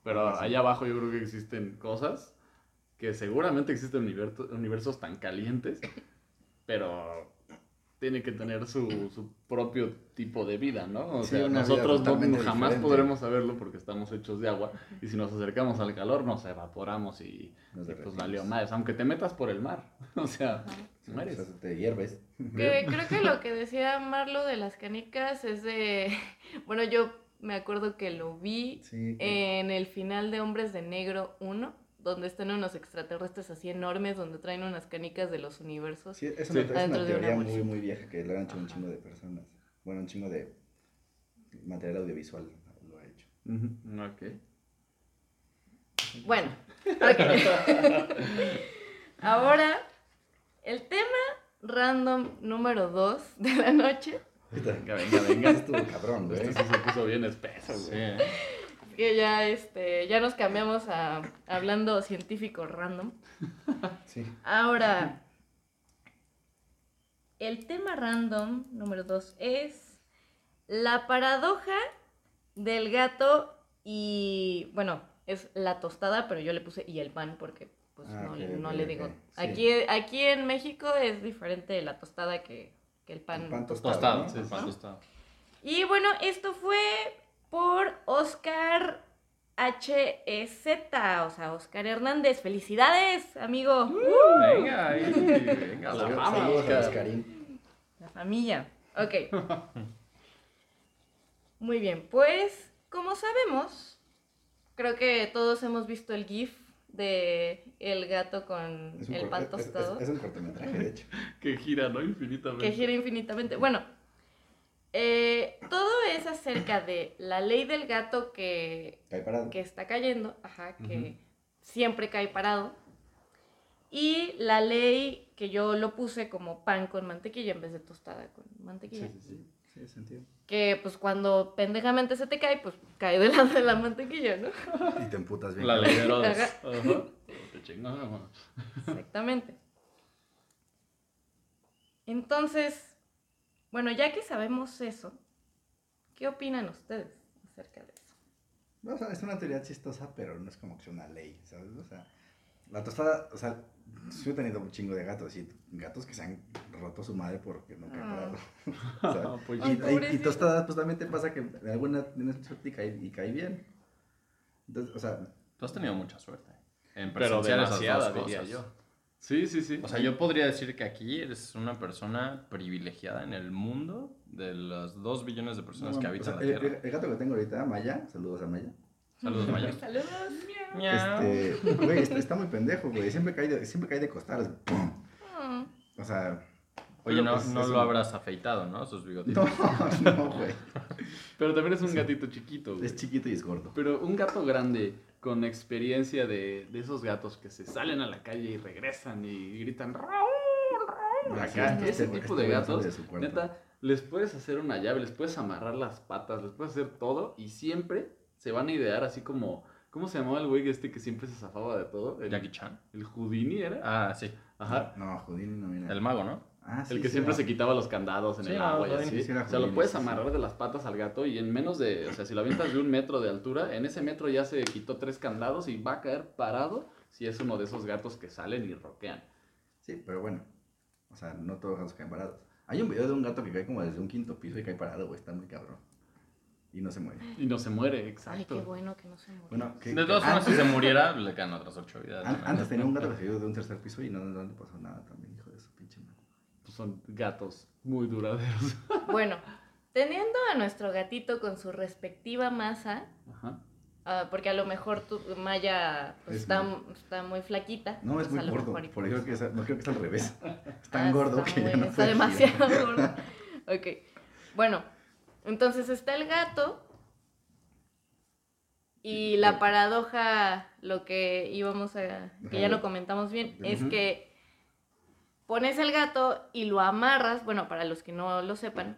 Pero allá abajo yo creo que existen cosas que seguramente existen universo- universos tan calientes, pero tiene que tener su, su propio tipo de vida, ¿no? O Sí, sea, nosotros no- jamás diferente. podremos saberlo porque estamos hechos de agua y si nos acercamos al calor nos evaporamos y, Nos y pues valió más, aunque te metas por el mar, [laughs] o sea. Sí, mueres. o sea, te hierves. Que creo que lo que decía Marlo de las canicas es de... [laughs] Bueno, yo me acuerdo que lo vi Sí, que- en el final de Hombres de Negro 1, donde están unos extraterrestres así enormes, donde traen unas canicas de los universos. sí, es Sí. una, es una Dentro de una teoría muy, muy vieja que lo han hecho un chingo de personas. Bueno, un chingo de material audiovisual lo ha hecho. Ok. Bueno, ok. [laughs] Ahora, el tema random número 2 de la noche, Venga, venga, venga. Estuvo cabrón, güey. Sí se puso bien espeso, Sí, güey. ¿eh? Que ya, este, ya nos cambiamos a hablando científico random. [laughs] Sí. Ahora, el tema random número 2 es la paradoja del gato y, bueno, es la tostada, pero yo le puse y el pan porque pues Ah, no, no le digo. Aquí, aquí en México es diferente la tostada que, que el pan. El pan tostado. Tostado, ¿no? sí, Ajá. pan tostado. Y bueno, esto fue por Oscar HEZ, o sea, Oscar Hernández. ¡Felicidades, amigo! Venga, ahí, [laughs] venga. La fama, Oscar. Oscarín. La familia. Ok. [laughs] Muy bien, pues como sabemos, creo que todos hemos visto el GIF de el gato con el pan es- es- tostado. es un cortometraje, de hecho. Que gira, ¿no? Infinitamente. que gira infinitamente. Bueno, eh, todo es acerca de la ley del gato que, Cae parado. que está cayendo, ajá, que siempre cae parado. Y la ley que yo lo puse como pan con mantequilla en vez de tostada con mantequilla. Sí, sí, sí. Sí, sentido. Que pues cuando pendejamente se te cae, pues cae del lado de la mantequilla, ¿no? Y te emputas bien. La ley de Herodes. Ajá. [laughs] Exactamente. Entonces, bueno, ya que sabemos eso, ¿qué opinan ustedes acerca de eso? No, o sea, es una teoría chistosa, pero no es como que sea una ley, ¿sabes? O sea, la tostada, o sea, yo he tenido un chingo de gatos y gatos que se han roto su madre porque cae Ah. parado. [laughs] O [laughs] sea, pues, y, y- tostadas, pues también te pasa que alguna tienes suerte y cae, y cae bien. Entonces, o sea, Tú has tenido mucha suerte en pero presenciar esas demasiada, diría yo. Sí, sí, sí. O sea, yo podría decir que aquí eres una persona privilegiada en el mundo de las dos billones de personas no, que o habitan sea, la el, Tierra. el- el gato que tengo ahorita, Maya, saludos a Maya. Saludos, Maya. [laughs] Saludos. Miau. Este, güey, está, está muy pendejo, güey. Siempre cae de, siempre cae de costar. ¡pum! Mm, O sea, Oye, no, pues, no lo un- habrás afeitado, ¿no? Sus bigotitos. No, no, güey. Pero también es un gatito chiquito, güey. Es chiquito y es gordo. Pero un gato grande con experiencia de, de esos gatos que se salen a la calle y regresan y gritan Raúl, Raúl. Así Acá, es, ese este- tipo este de gatos, de neta, les puedes hacer una llave, les puedes amarrar las patas, les puedes hacer todo y siempre se van a idear así como, ¿cómo se llamaba el güey este que siempre se zafaba de todo? El, Jackie Chan. el Houdini era. Ah, sí. Ajá. No, Houdini no viene. El mago, ¿no? Ah, sí, El que sí, siempre se quitaba los candados en Sí, el agua y así. o sea, lo puedes amarrar de las patas al gato y en menos de, o sea, si lo avientas de un metro de altura, en ese metro ya se quitó tres candados y va a caer parado si es uno de esos gatos que salen y roquean. Sí, pero bueno. O sea, no todos los gatos caen parados. Hay un video de un gato que cae como desde un quinto piso y cae parado, güey. Está muy cabrón. Y no se muere. Y no se muere, Ay, exacto. qué bueno que no se. Bueno, que, De todas formas, si se antes- muriera, le quedan otras ocho vidas. an- ¿no? antes tenía un gato que se cayó de un tercer piso y no, no le pasó nada también, hijo de su pinche madre. Pues son gatos muy duraderos. [laughs] Bueno, teniendo a nuestro gatito con su respectiva masa, Ajá. ah, porque a lo mejor tu Maya pues, Es está, muy- está muy flaquita. No, es pues, muy gordo. Por eso creo que es, no creo que es al revés. [laughs] [laughs] Es Ah, tan gordo está que muy- ya no Está puede demasiado girar. gordo. Ok. Bueno, entonces está el gato. Y la paradoja, lo que íbamos a. que ya lo comentamos bien, es que pones el gato y lo amarras. Bueno, para los que no lo sepan,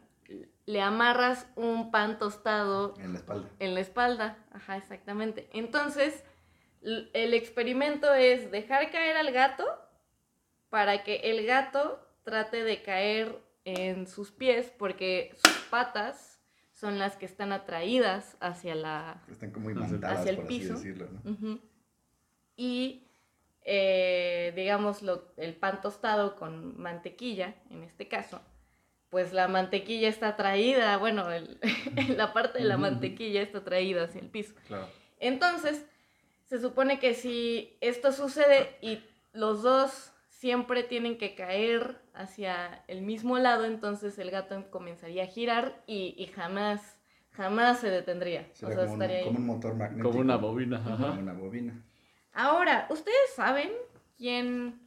le amarras un pan tostado En la espalda. en la espalda. Ajá, exactamente. Entonces, el experimento es dejar caer al gato para que el gato trate de caer en sus pies porque sus patas son las que están atraídas hacia la... Están como Hacia- imantadas, hacia el por piso. así decirlo, ¿no? Y, eh, digamos, lo- el pan tostado con mantequilla, en este caso, pues la mantequilla está atraída, bueno, el- [laughs] la parte de la mantequilla está atraída hacia el piso. Claro. Entonces, se supone que si esto sucede y los dos siempre tienen que caer hacia el mismo lado, entonces el gato comenzaría a girar y, y jamás, jamás se detendría. Será o sea, como, un, estaría ahí. como un motor magnético. Como una bobina. Como una bobina. Ahora, ¿ustedes saben quién,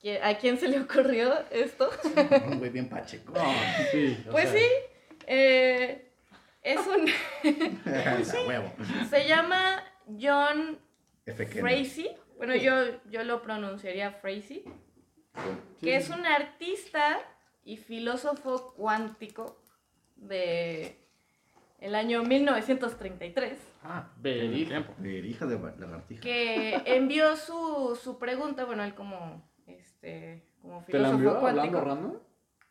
quién- a quién se le ocurrió esto? [laughs] Un güey bien pacheco. Sí, Pues sea, sí, eh, es un, [laughs] [laughs] se llama John. Frazee. Bueno, yo, yo lo pronunciaría Frazee. que es un artista y filósofo cuántico de el año 1933 Ah, Verija. tiene tiempo. De hija de la- lagartija. que envió su, su pregunta, bueno, él como este como ¿Te la filósofo envió cuántico. hablando random?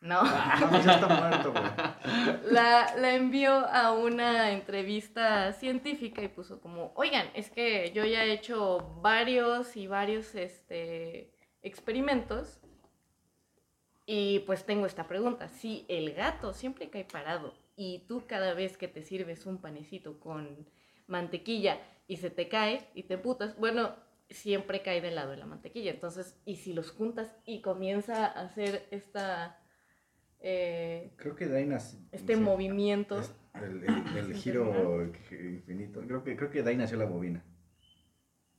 No, No, pues ya está muerto, güey. la, la envió a una entrevista científica y puso como, oigan, es que yo ya he hecho varios y varios este, experimentos y pues tengo esta pregunta. Si el gato siempre cae parado y tú cada vez que te sirves un panecito con mantequilla y se te cae y te putas, bueno, siempre cae del lado de la mantequilla. Entonces, y si los juntas y comienza a hacer esta... eh, Creo que Daina. este sí, movimiento. es El, el- el [laughs] giro infinito. Creo que, creo que de ahí nació la bobina.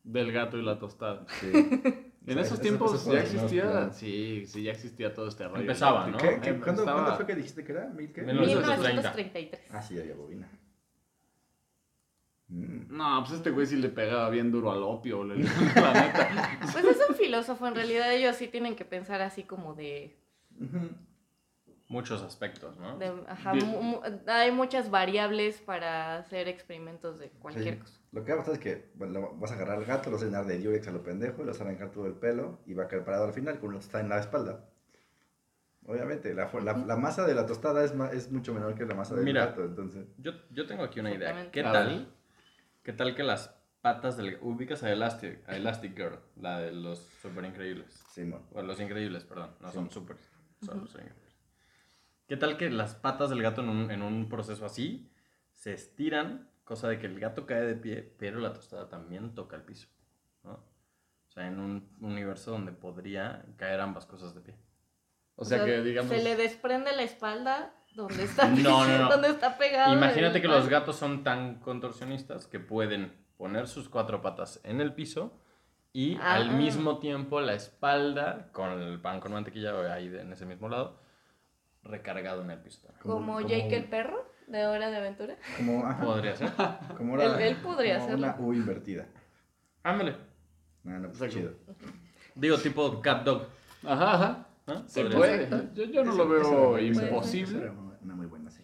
Del gato y la tostada. Sí. [laughs] En O sea, esos eso- tiempos eso ya existía, sí, sí, ya existía todo este rollo. Empezaba, ¿no? ¿Qué, qué- cuándo, estaba- cuándo fue que dijiste que era? ¿Mil qué? 1930. 1933. Ah, sí, había bobina. Mm. No, pues este güey sí le pegaba bien duro al opio, le- [laughs] la neta. Pues es un filósofo, en realidad ellos sí tienen que pensar así como de... Muchos aspectos, ¿no? de- ajá, Bien. mu- mu- hay muchas variables para hacer experimentos de cualquier Sí. cosa. Lo que va a pasar es que bueno, lo- vas a agarrar al gato, lo vas a llenar de Durex a lo pendejo, le vas a arrancar todo el pelo y va a caer parado al final con una tostada en la espalda. Obviamente, la, fu- la, la masa de la tostada es, ma- es mucho menor que la masa del Mira. gato, entonces... Yo, yo tengo aquí una idea. ¿Qué tal? ¿Qué tal que las patas del... Ubicas a Elastic, a Elastic Girl, la de los super increíbles. Simón. O los increíbles, perdón. No Sí. son super, son los increíbles. ¿Qué tal que las patas del gato en un, en un proceso así se estiran, cosa de que el gato cae de pie, pero la tostada también toca el piso? ¿no? O sea, en un universo donde podría caer ambas cosas de pie. O sea que, digamos, Se le desprende la espalda donde está, No, no, no. donde está pegado. Imagínate que los gatos son tan contorsionistas que pueden poner sus cuatro patas en el piso y Ah. al mismo tiempo la espalda con el pan con mantequilla ahí de- en ese mismo lado recargado en el piso. Como- Jake el perro de Hora de Aventura. Como, ajá, [laughs] Podría ser. como Él- él podría hacerlo. una U invertida. Ándale. No, no, pues chido. Digo, tipo cat dog. Ajá, ajá. Se puede. ser. Yo, yo no Eso- lo veo imposible. era una muy buena, sí.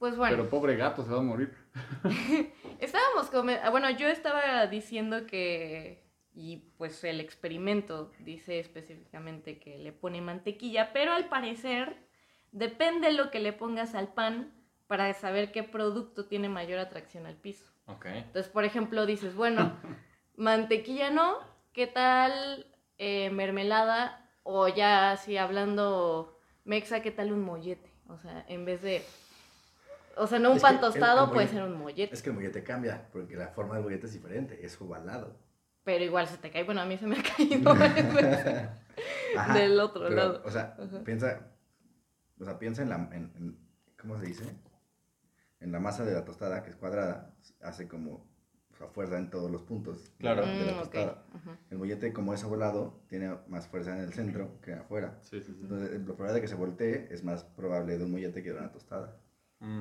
Pues bueno, Pero pobre gato, se va a morir. [laughs] estábamos ah, bueno, yo estaba diciendo que y pues el experimento dice específicamente que le pone mantequilla, pero al parecer depende lo que le pongas al pan para saber qué producto tiene mayor atracción al piso. Ok. Entonces, por ejemplo, dices, bueno, [laughs] mantequilla no, ¿qué tal eh, mermelada? O ya así hablando mexa, ¿qué tal un mollete? O sea, en vez de... O sea, no un Es pan que el- tostado, el puede mollete- ser un mollete. Es que el mollete cambia, porque la forma del mollete es diferente, es ovalado. Pero igual se te cae. Bueno, a mí se me ha [laughs] caído. Ajá, Del otro pero, lado. O sea, Ajá. piensa, o sea, piensa en la, en, en- ¿cómo se dice? En la masa de la tostada, que es cuadrada, hace como, o sea, fuerza en todos los puntos Claro. de la Mm, tostada. Ujú. El mollete, como es ovalado, tiene más fuerza en el centro que afuera. Sí, sí, sí. Entonces, la probabilidad de que se voltee es más probable de un mollete que de una tostada.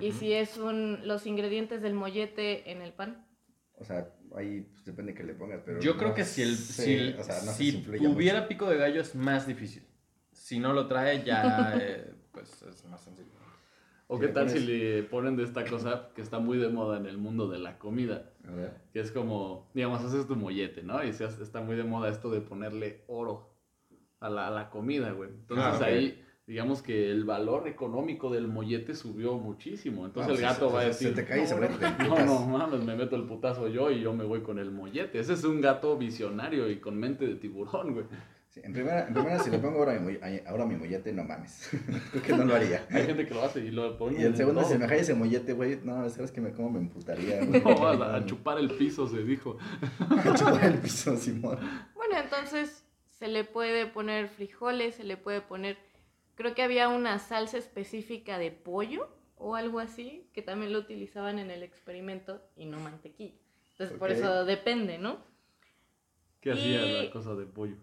Y Ujú. si es un, los ingredientes del mollete en el pan. O sea, ahí pues, depende que le pongas, pero... Yo creo no que si el sé, si, el- o sea, no sé si tuviera mucho. pico de gallo es más difícil. Si no lo trae ya [laughs] eh, pues es más sencillo. O Si qué tal pones- si le ponen de esta cosa que está muy de moda en el mundo de la comida. A ver. Que es como, digamos, haces tu mollete, ¿no? Y se hace- está muy de moda esto de ponerle oro a la, a la comida, güey. Entonces Ah, ok. ahí, digamos que el valor económico del mollete subió muchísimo. Entonces Ah, el gato se- va a decir... Se te cae y se "No, No, putas". no mames, me meto el putazo yo y yo me voy con el mollete. Ese es un gato visionario y con mente de tiburón, güey. Sí, en, primera, en primera, si le pongo ahora mi, ahora mi mollete, no mames. [laughs] Creo que no lo haría. Hay gente que lo hace y lo pone Y en segundo, si me cae ese mollete, güey, no, sabes que me, cómo me emputaría. [laughs] güey? No, a, la- a chupar el piso, se dijo. [laughs] A chupar el piso, Simón. Bueno, entonces se le puede poner frijoles, se le puede poner, creo que había una salsa específica de pollo o algo así, que también lo utilizaban en el experimento y no mantequilla. Entonces por eso depende, ¿no? ¿Qué hacía la cosa de pollo?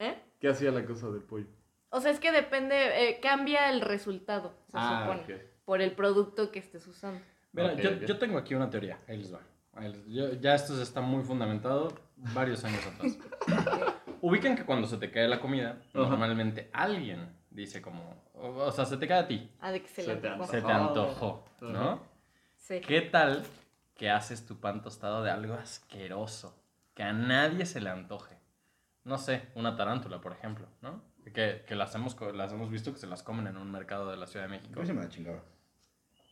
¿Eh? ¿Qué hacía la cosa de pollo? O sea, es que depende, eh, cambia el resultado, se Ah, supone, por el producto que estés usando. Mira, yo, tengo aquí una teoría. Ahí les va. Ahí les- yo- ya esto está muy fundamentado varios años atrás. [laughs] Ubican que cuando se te cae la comida, normalmente alguien dice como, o, o sea, se te cae a ti, Ah, de que se, Se le te antojó. se te antojó, ¿no? Sí. ¿Qué tal que haces tu pan tostado de algo asqueroso? Que a nadie se le antoje. No sé, una tarántula, por ejemplo, ¿no? Que, que las, hemos, co- las hemos visto que se las comen en un mercado de la Ciudad de México. Yo se me la chingaba.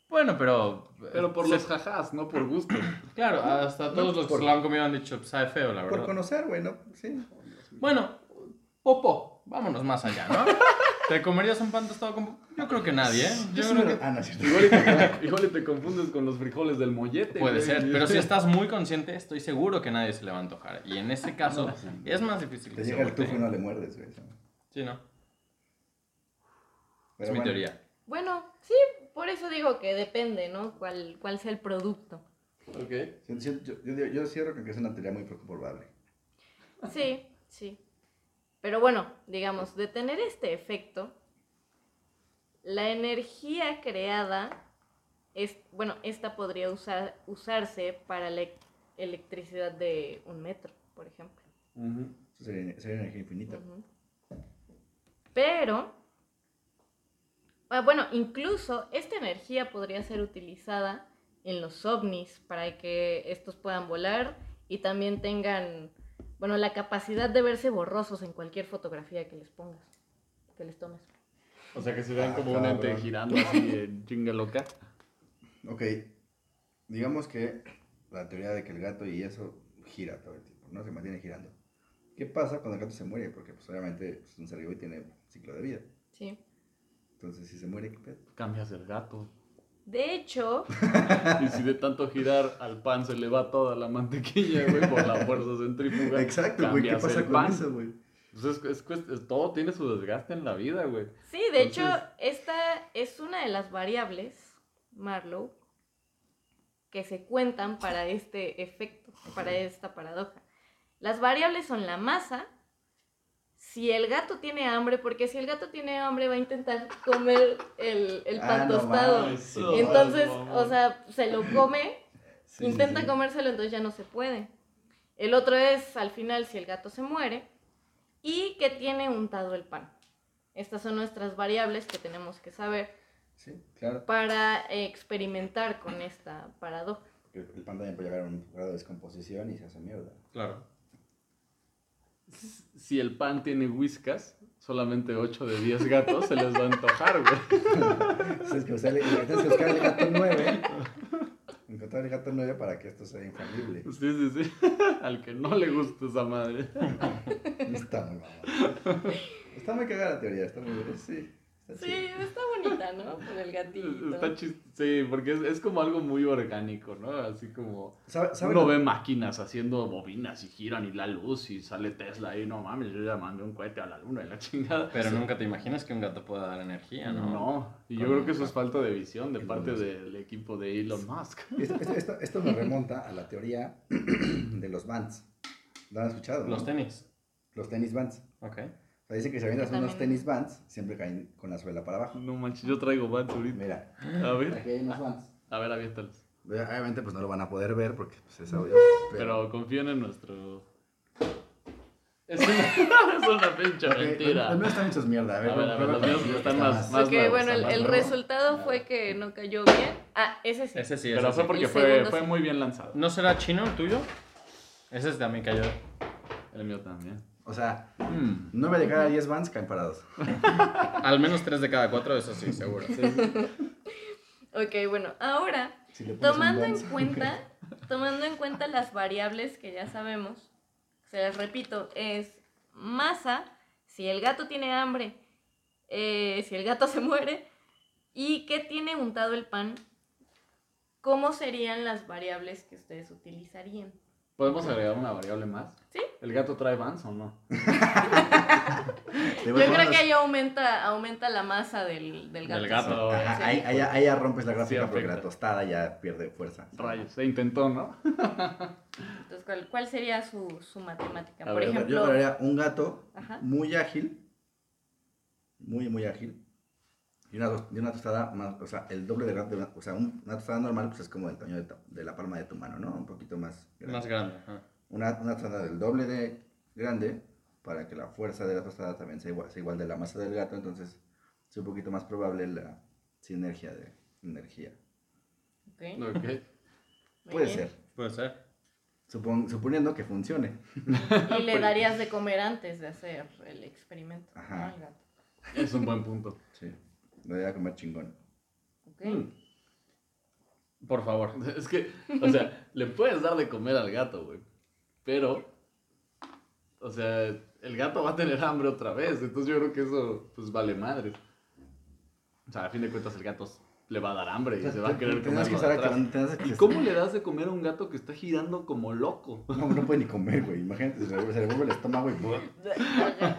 Bueno, pero... Pero por se- los jajás, no por gusto. [coughs] Claro, hasta todos los que por- se lo han comido han dicho, sabe feo, la Por verdad. conocer, güey, ¿no? Sí. Bueno, Popo, vámonos más allá, ¿no? [laughs] ¿Te comerías un pan tostado con? Yo creo que nadie, ¿eh? Yo creo que Ah, no, es cierto. Igual y, te, igual y te confundes con los frijoles del mollete. puede güey. ser, pero si [laughs] estás muy consciente, estoy seguro que nadie se le va a antojar. Y en ese [laughs] caso, es más difícil Te se llega el tufo y no le muerdes, güey. Sí, ¿no? Pero es mi bueno, teoría. Bueno, sí, por eso digo que depende, ¿no? Cuál, cuál sea el producto. Ok. Yo, yo, yo, yo cierro con que es una teoría muy poco probable. Sí, sí. Pero bueno, digamos, de tener este efecto, la energía creada, es, bueno, esta podría usar, usarse para la electricidad de un metro, por ejemplo. Sería, sería energía infinita. Pero, ah, bueno, incluso esta energía podría ser utilizada en los ovnis para que estos puedan volar y también tengan, bueno, la capacidad de verse borrosos en cualquier fotografía que les pongas, que les tomes. O sea que se vean Ah, como un ente girando así [laughs] en chinga loca. Ok, digamos que la teoría de que el gato y eso gira todo el tiempo, ¿no? Se mantiene girando. ¿Qué pasa cuando el gato se muere? Porque pues obviamente pues, es un ser vivo y tiene ciclo de vida. Sí. Entonces, si se muere, ¿qué pedo? Cambias el gato. De hecho, Y si de tanto girar al pan se le va toda la mantequilla, güey, por la fuerza centrífuga. Exacto, güey, ¿qué cambias pasa el con pan. eso, güey? Pues es, es cuest- es- todo tiene su desgaste en la vida, güey. sí, de hecho, esta es una de las variables, Marlowe, que se cuentan para este efecto, para esta paradoja. Las variables son la masa, si el gato tiene hambre, porque si el gato tiene hambre va a intentar comer el, el pan Ah, no tostado. mames, sí. Entonces, mamá. o sea, se lo come, Sí, intenta sí. comérselo, entonces ya no se puede. El otro es, al final, si el gato se muere y que tiene untado el pan. Estas son nuestras variables que tenemos que saber Sí, claro. para experimentar con esta paradoja. Porque el pan también puede llegar a un grado de descomposición y se hace mierda. Claro. Si el pan tiene whiskas, solamente 8 de 10 gatos se les va a antojar, güey. [laughs] Tienes que, usar, tienes que buscar el gato 9. Encontrar el gato 9 para que esto sea infalible. Sí, sí, sí. [laughs] Al que no le gusta esa madre. [laughs] Está muy. Está muy cagada la teoría, está muy bien. Sí, está Sí, chido. está bonita, ¿no? Por el gatito. Está Sí, porque es, es como algo muy orgánico, ¿no? Así como... ¿Sabe, sabe Uno lo- ve máquinas haciendo bobinas y giran y la luz y sale Tesla ahí, no mames, yo ya mandé un cohete a la luna y la chingada. Pero nunca te imaginas que un gato pueda dar energía, ¿no? No, y yo Con- creo que eso es falta de visión de parte Musk. del equipo de Elon Musk. [laughs] Esto, esto, me remonta a la teoría [clears throat] de los bands. ¿Lo han escuchado? Los no? tenis. Los tenis bands. Ok. Sea, dice que si avientas unos tenis bands, siempre caen con la suela para abajo. No manches, yo traigo Vans ahorita. Mira, A ver, aquí hay unos bands. a ver, aviéntalos. Obviamente pues no lo van a poder ver porque pues, es audio. Pero confíen en nuestro... [laughs] Es una, es una pinche mentira. Los míos están hechos mierda. A ver, A ver, a ver, prueba los míos están está más- más- nuevos, bueno, el, más el nuevos. resultado fue que no cayó bien. Ah, ese sí. Ese sí, ese Pero fue sí. porque fue, segundo fue sí. muy bien lanzado. ¿No será chino el tuyo? Ese también cayó. El mío también. O sea, Mm. 9 de cada 10 bands caen parados. [laughs] Al menos 3 de cada 4, eso sí, seguro. Ok, bueno, ahora, Si tomando en cuenta, tomando en cuenta las variables que ya sabemos, se las repito, es masa, si el gato tiene hambre, eh, si el gato [laughs] se muere, y que tiene untado el pan, ¿cómo serían las variables que ustedes utilizarían? ¿Podemos agregar una variable más? ¿Sí? ¿El gato trae Vans o no? [laughs] [laughs] Yo creo que ahí aumenta, aumenta la masa del, del gato. Del gato. Ajá, Sí. ahí, ahí, ya- ahí ya rompes la gráfica Sí, porque la tostada ya pierde fuerza. Rayos, se intentó, ¿no? Entonces, ¿cuál, cuál sería su, su matemática? A Por ver, ejemplo, Yo agregaría un gato Ajá. muy ágil, muy, muy ágil, y una, y una tostada más, o sea, el doble de gato, de una- o sea, un- una tostada normal pues es como del tamaño de, la palma de tu mano, ¿no? Un poquito más grande. Más grande. ajá. Una, una tostada del doble de grande para que la fuerza de la tostada también sea igual, sea igual de la masa del gato, entonces es un poquito más probable la sinergia de energía. Ok, Ok. muy Puede bien. ser, Puede ser. supon- suponiendo que funcione. Y le [laughs] darías de comer antes de hacer el experimento. Ajá. ¿no? al gato. Es un buen punto. Sí, lo voy a comer chingón. Ok. Mm. Por favor. [laughs] Es que, o sea, le puedes dar de comer al gato, güey. Pero, o sea, el gato va a tener hambre otra vez. Entonces yo creo que eso, pues, vale madre. O sea, a fin de cuentas el gato le va a dar hambre y se va a querer comer que que- ¿Y cómo le das de comer a un gato que está girando como loco? [laughs] No, no puede ni comer, güey. Imagínate, se le, vuelve el estómago y...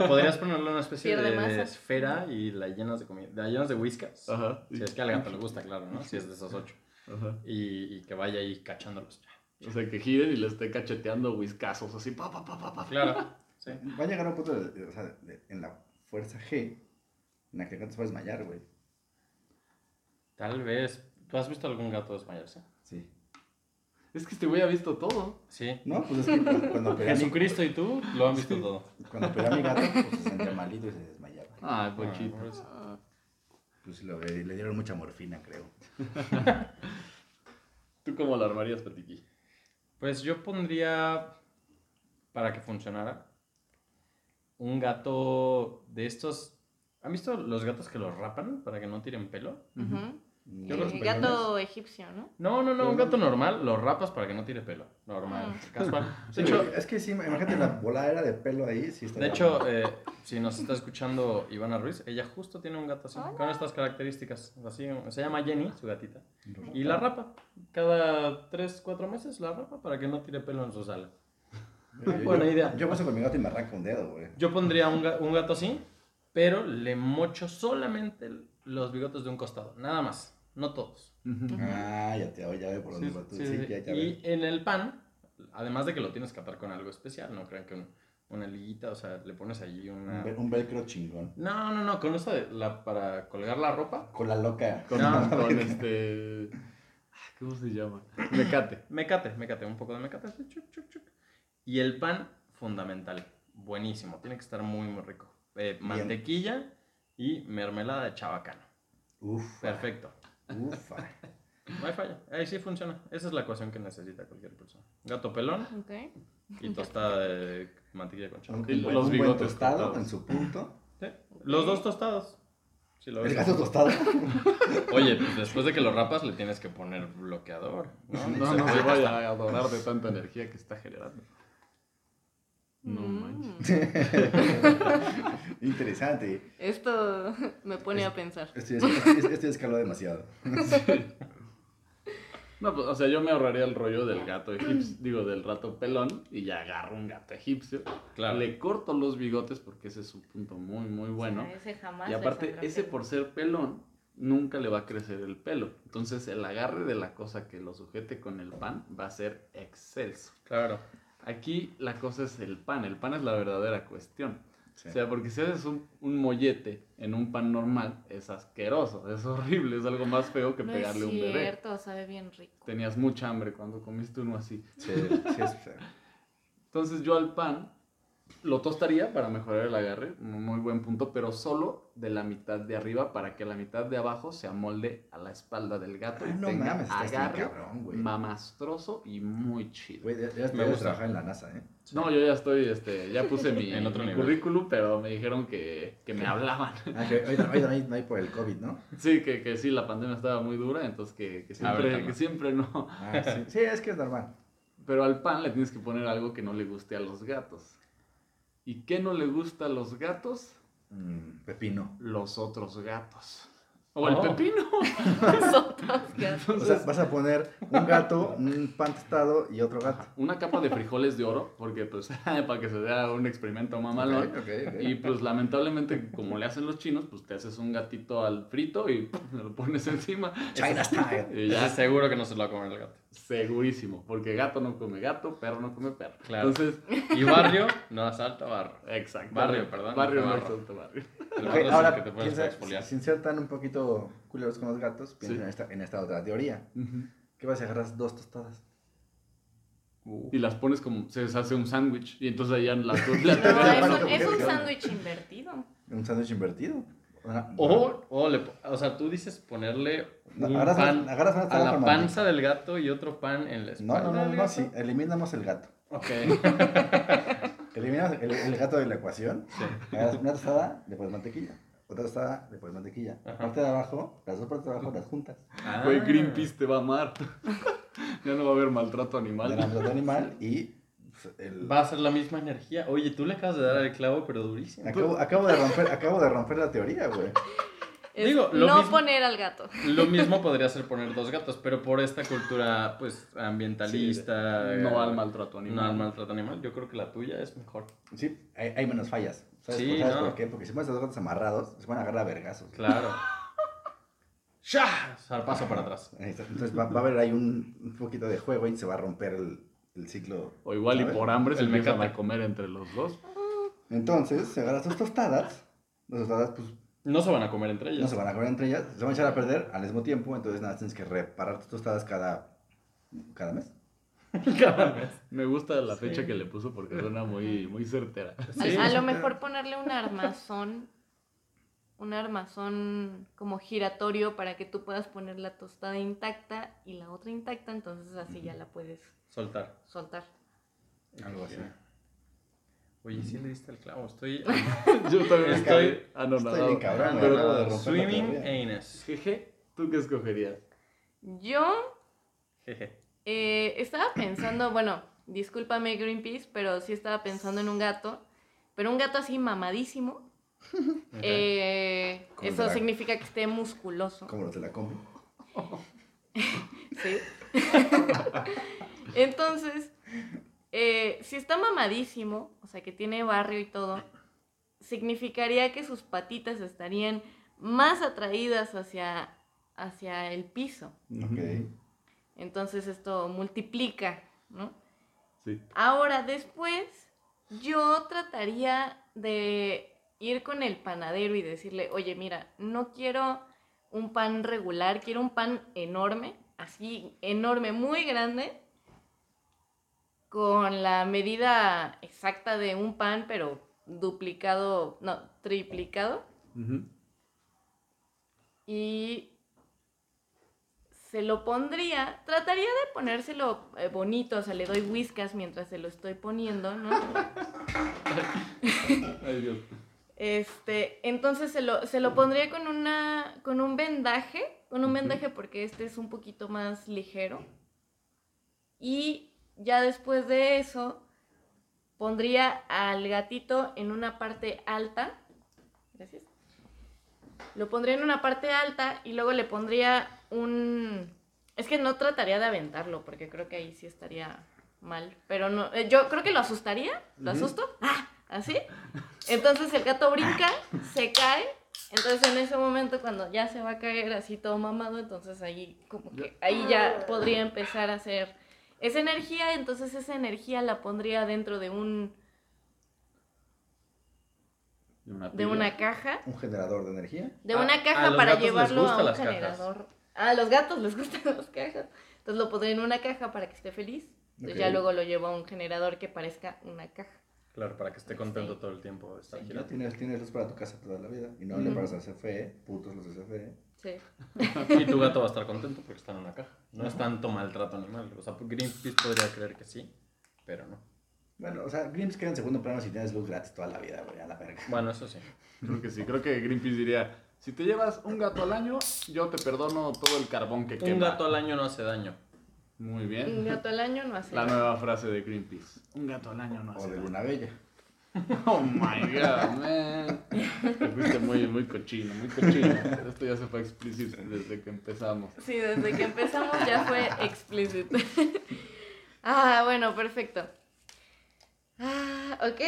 Podrías ponerle una especie de, de esfera y la llenas de comida. La llenas de whiskas. Ajá. Si es que al gato le gusta, claro, ¿no? Si es de esos ocho. Ajá. Y, y que vaya ahí cachándolos. O sea, que giren y le esté cacheteando whiskazos así, pa, pa, pa, pa, pa. Claro. Sí. Va a llegar a un punto, de, o sea, de- en la fuerza G, en la que el gato se va a desmayar, güey. Tal vez. ¿Tú has visto algún gato desmayarse? Sí. Es que este güey ha visto todo. Sí. No, pues es que cuando, [laughs] cuando a mi- Jesucristo y tú lo han visto todo. Cuando operé a mi gato, pues se sentía malito y se desmayaba. Ay, Ah, pochito. por eso. Pues lo- le dieron mucha morfina, creo. [laughs] ¿Tú cómo lo armarías, Patiqui? Pues yo pondría, para que funcionara, un gato de estos... ¿Han visto los gatos que los rapan para que no tiren pelo? Ujú. Yo El los gato egipcio, ¿no? No, no, no, un gato normal, lo rapas para que no tire pelo. Normal, casual. Sí, De hecho, es que sí, imagínate la voladera de pelo ahí, sí está de hecho eh, si nos está escuchando Ivana Ruiz, ella justo tiene un gato así, con estas características. Así, se llama Jenny, su gatita. Y la rapa. Cada 3, 4 meses la rapa para que no tire pelo en su sala. Yo- yo- buena idea. Yo paso con mi gato y me arranca un dedo, güey. Yo pondría un, un gato así, pero le mocho solamente los bigotes de un costado, nada más, no todos. Ah, ya te ya veo por dónde Sí, va tú. sí, Sí, sí, ya, sí. ya Y en el pan, además de que lo tienes que atar con algo especial, no crean que un- una liguita, o sea, le pones allí una... Un, vel- un velcro chingón. No, no, no, con eso de la, para colgar la ropa, Con la loca. Con, No. con este. ¿Cómo se llama? Mecate. mecate, mecate, un poco de mecate, así, chuc, chuc, chuc. Y el pan, fundamental, buenísimo, tiene que estar muy, muy rico. Eh, Bien. mantequilla y mermelada de chabacano. Uf. Perfecto. Ufa. [laughs] No hay falla. Ahí sí funciona. Esa es la ecuación que necesita cualquier persona. Gato pelón Ok. y tostada de mantequilla con chabacano. Y los un buen tostado cortados. en su punto. Sí, Los dos tostados. Si lo El gato tostado. [laughs] Oye, pues después de que lo rapas le tienes que poner bloqueador. No, No, no se vaya a adorar de tanta energía que está generando. No Mm. manches. [laughs] Interesante. Esto me pone Es- a pensar. Este, este, este escaló demasiado. [laughs] No, pues, o sea, yo me ahorraría el rollo del gato egipcio, digo, del rato pelón, y ya agarro un gato egipcio. Claro. Le corto los bigotes porque ese es un punto muy, muy bueno. O sea, ese jamás Y aparte, ese por ser pelón, nunca le va a crecer el pelo. Entonces, el agarre de la cosa que lo sujete con el pan va a ser excelso. Claro. Aquí la cosa es el pan. El pan es la verdadera cuestión. Sí. O sea, porque si haces un, un mollete en un pan normal, es asqueroso, es horrible, es algo más feo que no pegarle a un bebé. cierto, sabe bien rico. Tenías mucha hambre cuando comiste uno así. Sí, sí es feo. Entonces yo al pan lo tostaría para mejorar el agarre, muy buen punto, pero solo de la mitad de arriba para que la mitad de abajo se amolde a la espalda del gato Ah, y no tenga mames, agarre cabrón, güey. mamastroso y muy chido. Güey, ya, ya Me gusta. trabajar en la NASA, ¿eh? No, yo ya estoy, este, ya puse mi, [laughs] En otro mi currículum, pero me dijeron que, que me hablaban. Ah, que hoy, hoy no hay- no hay por el COVID, ¿no? Sí, que, que sí, la pandemia estaba muy dura, entonces que, que siempre, que siempre no. Ah, sí. Sí, es que es normal. Pero al pan le tienes que poner algo que no le guste a los gatos. ¿Y qué no le gusta a los gatos? Mm, pepino. Los otros gatos. O el Oh. pepino. [laughs] Gatos. O sea, vas a poner un gato, un pan tostado y otro gato. Una capa de frijoles de oro, porque pues [laughs] para que se vea un experimento mamalón. Ok, ok, ok. Y pues lamentablemente, como le hacen los chinos, pues te haces un gatito al frito y [laughs] lo pones encima. China style. Y Ya seguro que no se lo va a comer el gato. segurísimo. Porque gato no come gato, perro no come perro. Claro. Entonces, Y barrio no asalta barro. exacto. Barrio, perdón, Barrio no no exalta barrio. Ahora, que te puedes piensa, exfoliar. sin ser tan un poquito culeros con los gatos, piensa Sí. en, esta, en esta otra teoría. ¿Qué vas a agarras dos tostadas? Y las pones como, se hace un sándwich y entonces ahí ya las dos [laughs] No, las es un, sándwich [laughs] invertido. Un sándwich invertido. O, o, le, o sea, tú dices ponerle No, un agarras una- pan agarras una a la panza del gato y otro pan en la No, espalda no, no, del no, gato. sí, eliminamos el gato. Ok. [laughs] Eliminamos el, el gato de la ecuación. Sí. Agarras una tostada, le pones mantequilla. Otra tostada, le pones mantequilla. Ajá. Parte de abajo, las dos partes de abajo las juntas. Güey, Ah. Greenpeace te va a amar. [laughs] ya no va a haber maltrato animal. la de animal y pues, el... Va a ser la misma energía. Oye, tú le acabas de dar el clavo, pero durísimo. Acabo, acabo, de romper, acabo de romper la teoría, güey. Es Digo, lo no mismo- poner al gato. Lo [laughs] mismo podría ser poner dos gatos, pero por esta cultura, pues, ambientalista. No al maltrato animal. No al maltrato animal. Yo creo que la tuya es mejor. Sí, hay, hay menos fallas. ¿Sabes, Sí, ¿sabes no. por qué? Porque si pones a dos gatos amarrados, se van a agarrar a vergazos. Claro. [laughs] ¡Sha! Zarpazo para atrás. Entonces va, va a haber ahí un, un poquito de juego y se va a romper el, el ciclo. O igual y por hambre se El empiezan a comer entre los dos. Entonces, se agarras tus tostadas. Las tostadas, pues, No se van a comer entre no ellas. se van a comer entre ellas, se van a echar a perder al mismo tiempo. Entonces, nada, tienes que reparar tus tostadas cada, cada mes. [laughs] Cada vez. Me gusta la Sí. fecha que le puso porque suena muy, muy certera. Sí, a, lo mejor ponerle un armazón, un armazón como giratorio para que tú puedas poner la tostada intacta y la otra intacta, entonces así ya la puedes Soltar. soltar. Algo así. Oye, sí le diste el clavo. Estoy. [laughs] Yo también Estoy- estoy anonadado. Estoy cabrón, Pero- acabo de Swimming anus. Jeje, ¿tú qué escogerías? Yo Jeje. eh, estaba pensando, bueno, discúlpame Greenpeace, pero sí estaba pensando en un gato, pero un gato así mamadísimo. [laughs] Eh, eso significa que esté musculoso. Como los de la combi. [laughs] Sí. Entonces, eh, si está mamadísimo, o sea, que tiene barrio y todo, significaría que sus patitas estarían más atraídas hacia, hacia el piso. Ok. Entonces esto multiplica, ¿no? Sí. Ahora, después, yo trataría de ir con el panadero y decirle, oye, mira, no quiero un pan regular, quiero un pan enorme, así, enorme, muy grande, con la medida exacta de un pan, pero duplicado, no, triplicado. Y se lo pondría, trataría de ponérselo eh, bonito, o sea, le doy whiskas mientras se lo estoy poniendo, ¿no? [laughs] Ay, Dios. Este, entonces se lo, se lo pondría con una, con un vendaje, con un vendaje porque este es un poquito más ligero. Y ya después de eso, pondría al gatito en una parte alta. Gracias. Lo pondría en una parte alta y luego le pondría un... Es que no trataría de aventarlo porque creo que ahí sí estaría mal. Pero no, eh, yo creo que lo asustaría. ¿Lo asusto? ¡Ah! ¿Así? Entonces el gato brinca, se cae. Entonces en ese momento cuando ya se va a caer así todo mamado, entonces ahí como que ahí ya podría empezar a hacer esa energía, entonces esa energía la pondría dentro de un De una, de pila. una caja, Un generador de energía. de A- una caja para llevarlo a un las cajas. generador. Ah, a los gatos les [laughs] gustan las cajas. Entonces lo pondría en una caja para que esté feliz. Entonces ya luego lo llevo a un generador que parezca una caja. Claro, para que esté contento Sí. todo el tiempo estar Sí. Girando. tienes, tienes luz para tu casa toda la vida. Y no le Ujú. pagas a CFE, putos los de. CFE. Sí. [laughs] Y tu gato va a estar contento porque está en una caja. No es tanto maltrato animal. O sea, Greenpeace podría creer que sí, pero no. Bueno, o sea, Grimms queda en segundo plano si tienes luz gratis toda la vida, güey, a la verga. Bueno, eso sí. Creo que sí, creo que Greenpeace diría, si te llevas un gato al año, yo te perdono todo el carbón que quema. Un gato al año no hace daño. Muy Un bien. gato al año no hace La nada. nueva frase de Greenpeace. Un gato al año no O hace de daño. Luna Bella. [laughs] Oh my god, man. Te fuiste muy, muy cochino, muy cochino. Esto ya se fue explícito desde que empezamos. Sí, desde que empezamos ya fue explícito. [laughs] ah, bueno, perfecto. Ah, ok,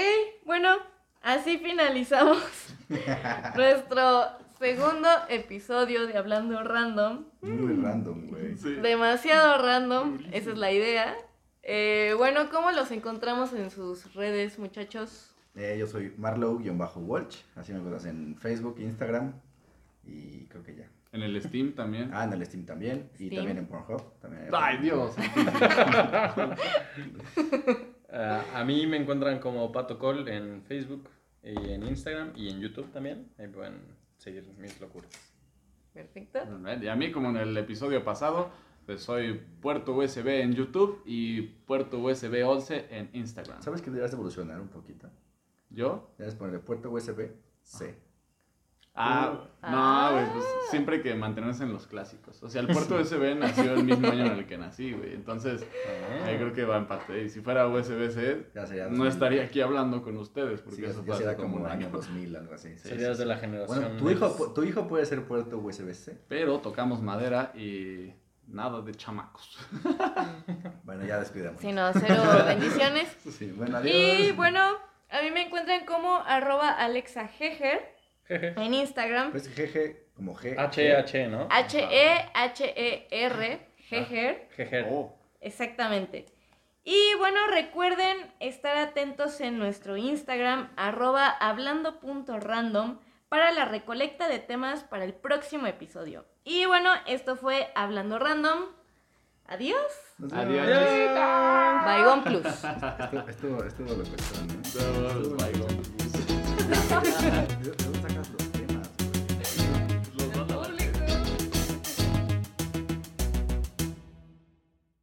bueno, así finalizamos [laughs] nuestro segundo episodio de Hablando Random. Muy random, güey. Sí. Demasiado random, esa es la idea. Eh, bueno, ¿cómo los encontramos en sus redes, muchachos? Eh, yo soy Marlow-Walsh. Así me encuentras en Facebook, Instagram. Y creo que ya. En el Steam también. Ah, en el Steam también. Y también en Pornhub. También Ay, Dios. [laughs] Ah, a mí me encuentran como Pato Col en Facebook y en Instagram y en YouTube también. Ahí pueden seguir mis locuras. Perfecto. Y a mí, como en el episodio pasado, pues soy puerto USB en YouTube y puerto USB 11 en Instagram. ¿Sabes que deberías evolucionar un poquito? ¿Yo? Debes ponerle puerto USB-C. Ah, Ah. no, güey, pues siempre hay que mantenerse en los clásicos. O sea, el puerto USB nació el mismo año en el que nací, güey. Entonces, ahí creo que va en parte. Y si fuera USB-C, Ya sería no 2000. estaría aquí hablando con ustedes, porque Sí, eso ya sería como un año año. 2000, algo así. Sí, Serías sí, de la sí. generación. Bueno, tu hijo, tu hijo puede ser puerto USB-C. Pero tocamos madera y nada de chamacos. [laughs] Bueno, ya despidamos. Si no, cero [laughs] bendiciones. Sí, bueno, adiós. Y bueno, a mí me encuentran como arroba Alexa Heger Jeje. en Instagram. Pues GG, como G. HH, ¿no? H-E-H-E-R, Heger, Jeje. Oh, exactamente. Y bueno, recuerden estar atentos en nuestro Instagram, arroba hablando.random, para la recolecta de temas para el próximo episodio. Y bueno, esto fue Hablando Random. Adiós. Adiós. Bye, Plus. Estuvo, estuvo, estuvo locochón, ¿no? Todos, bye, bye. ¿De dónde sacaste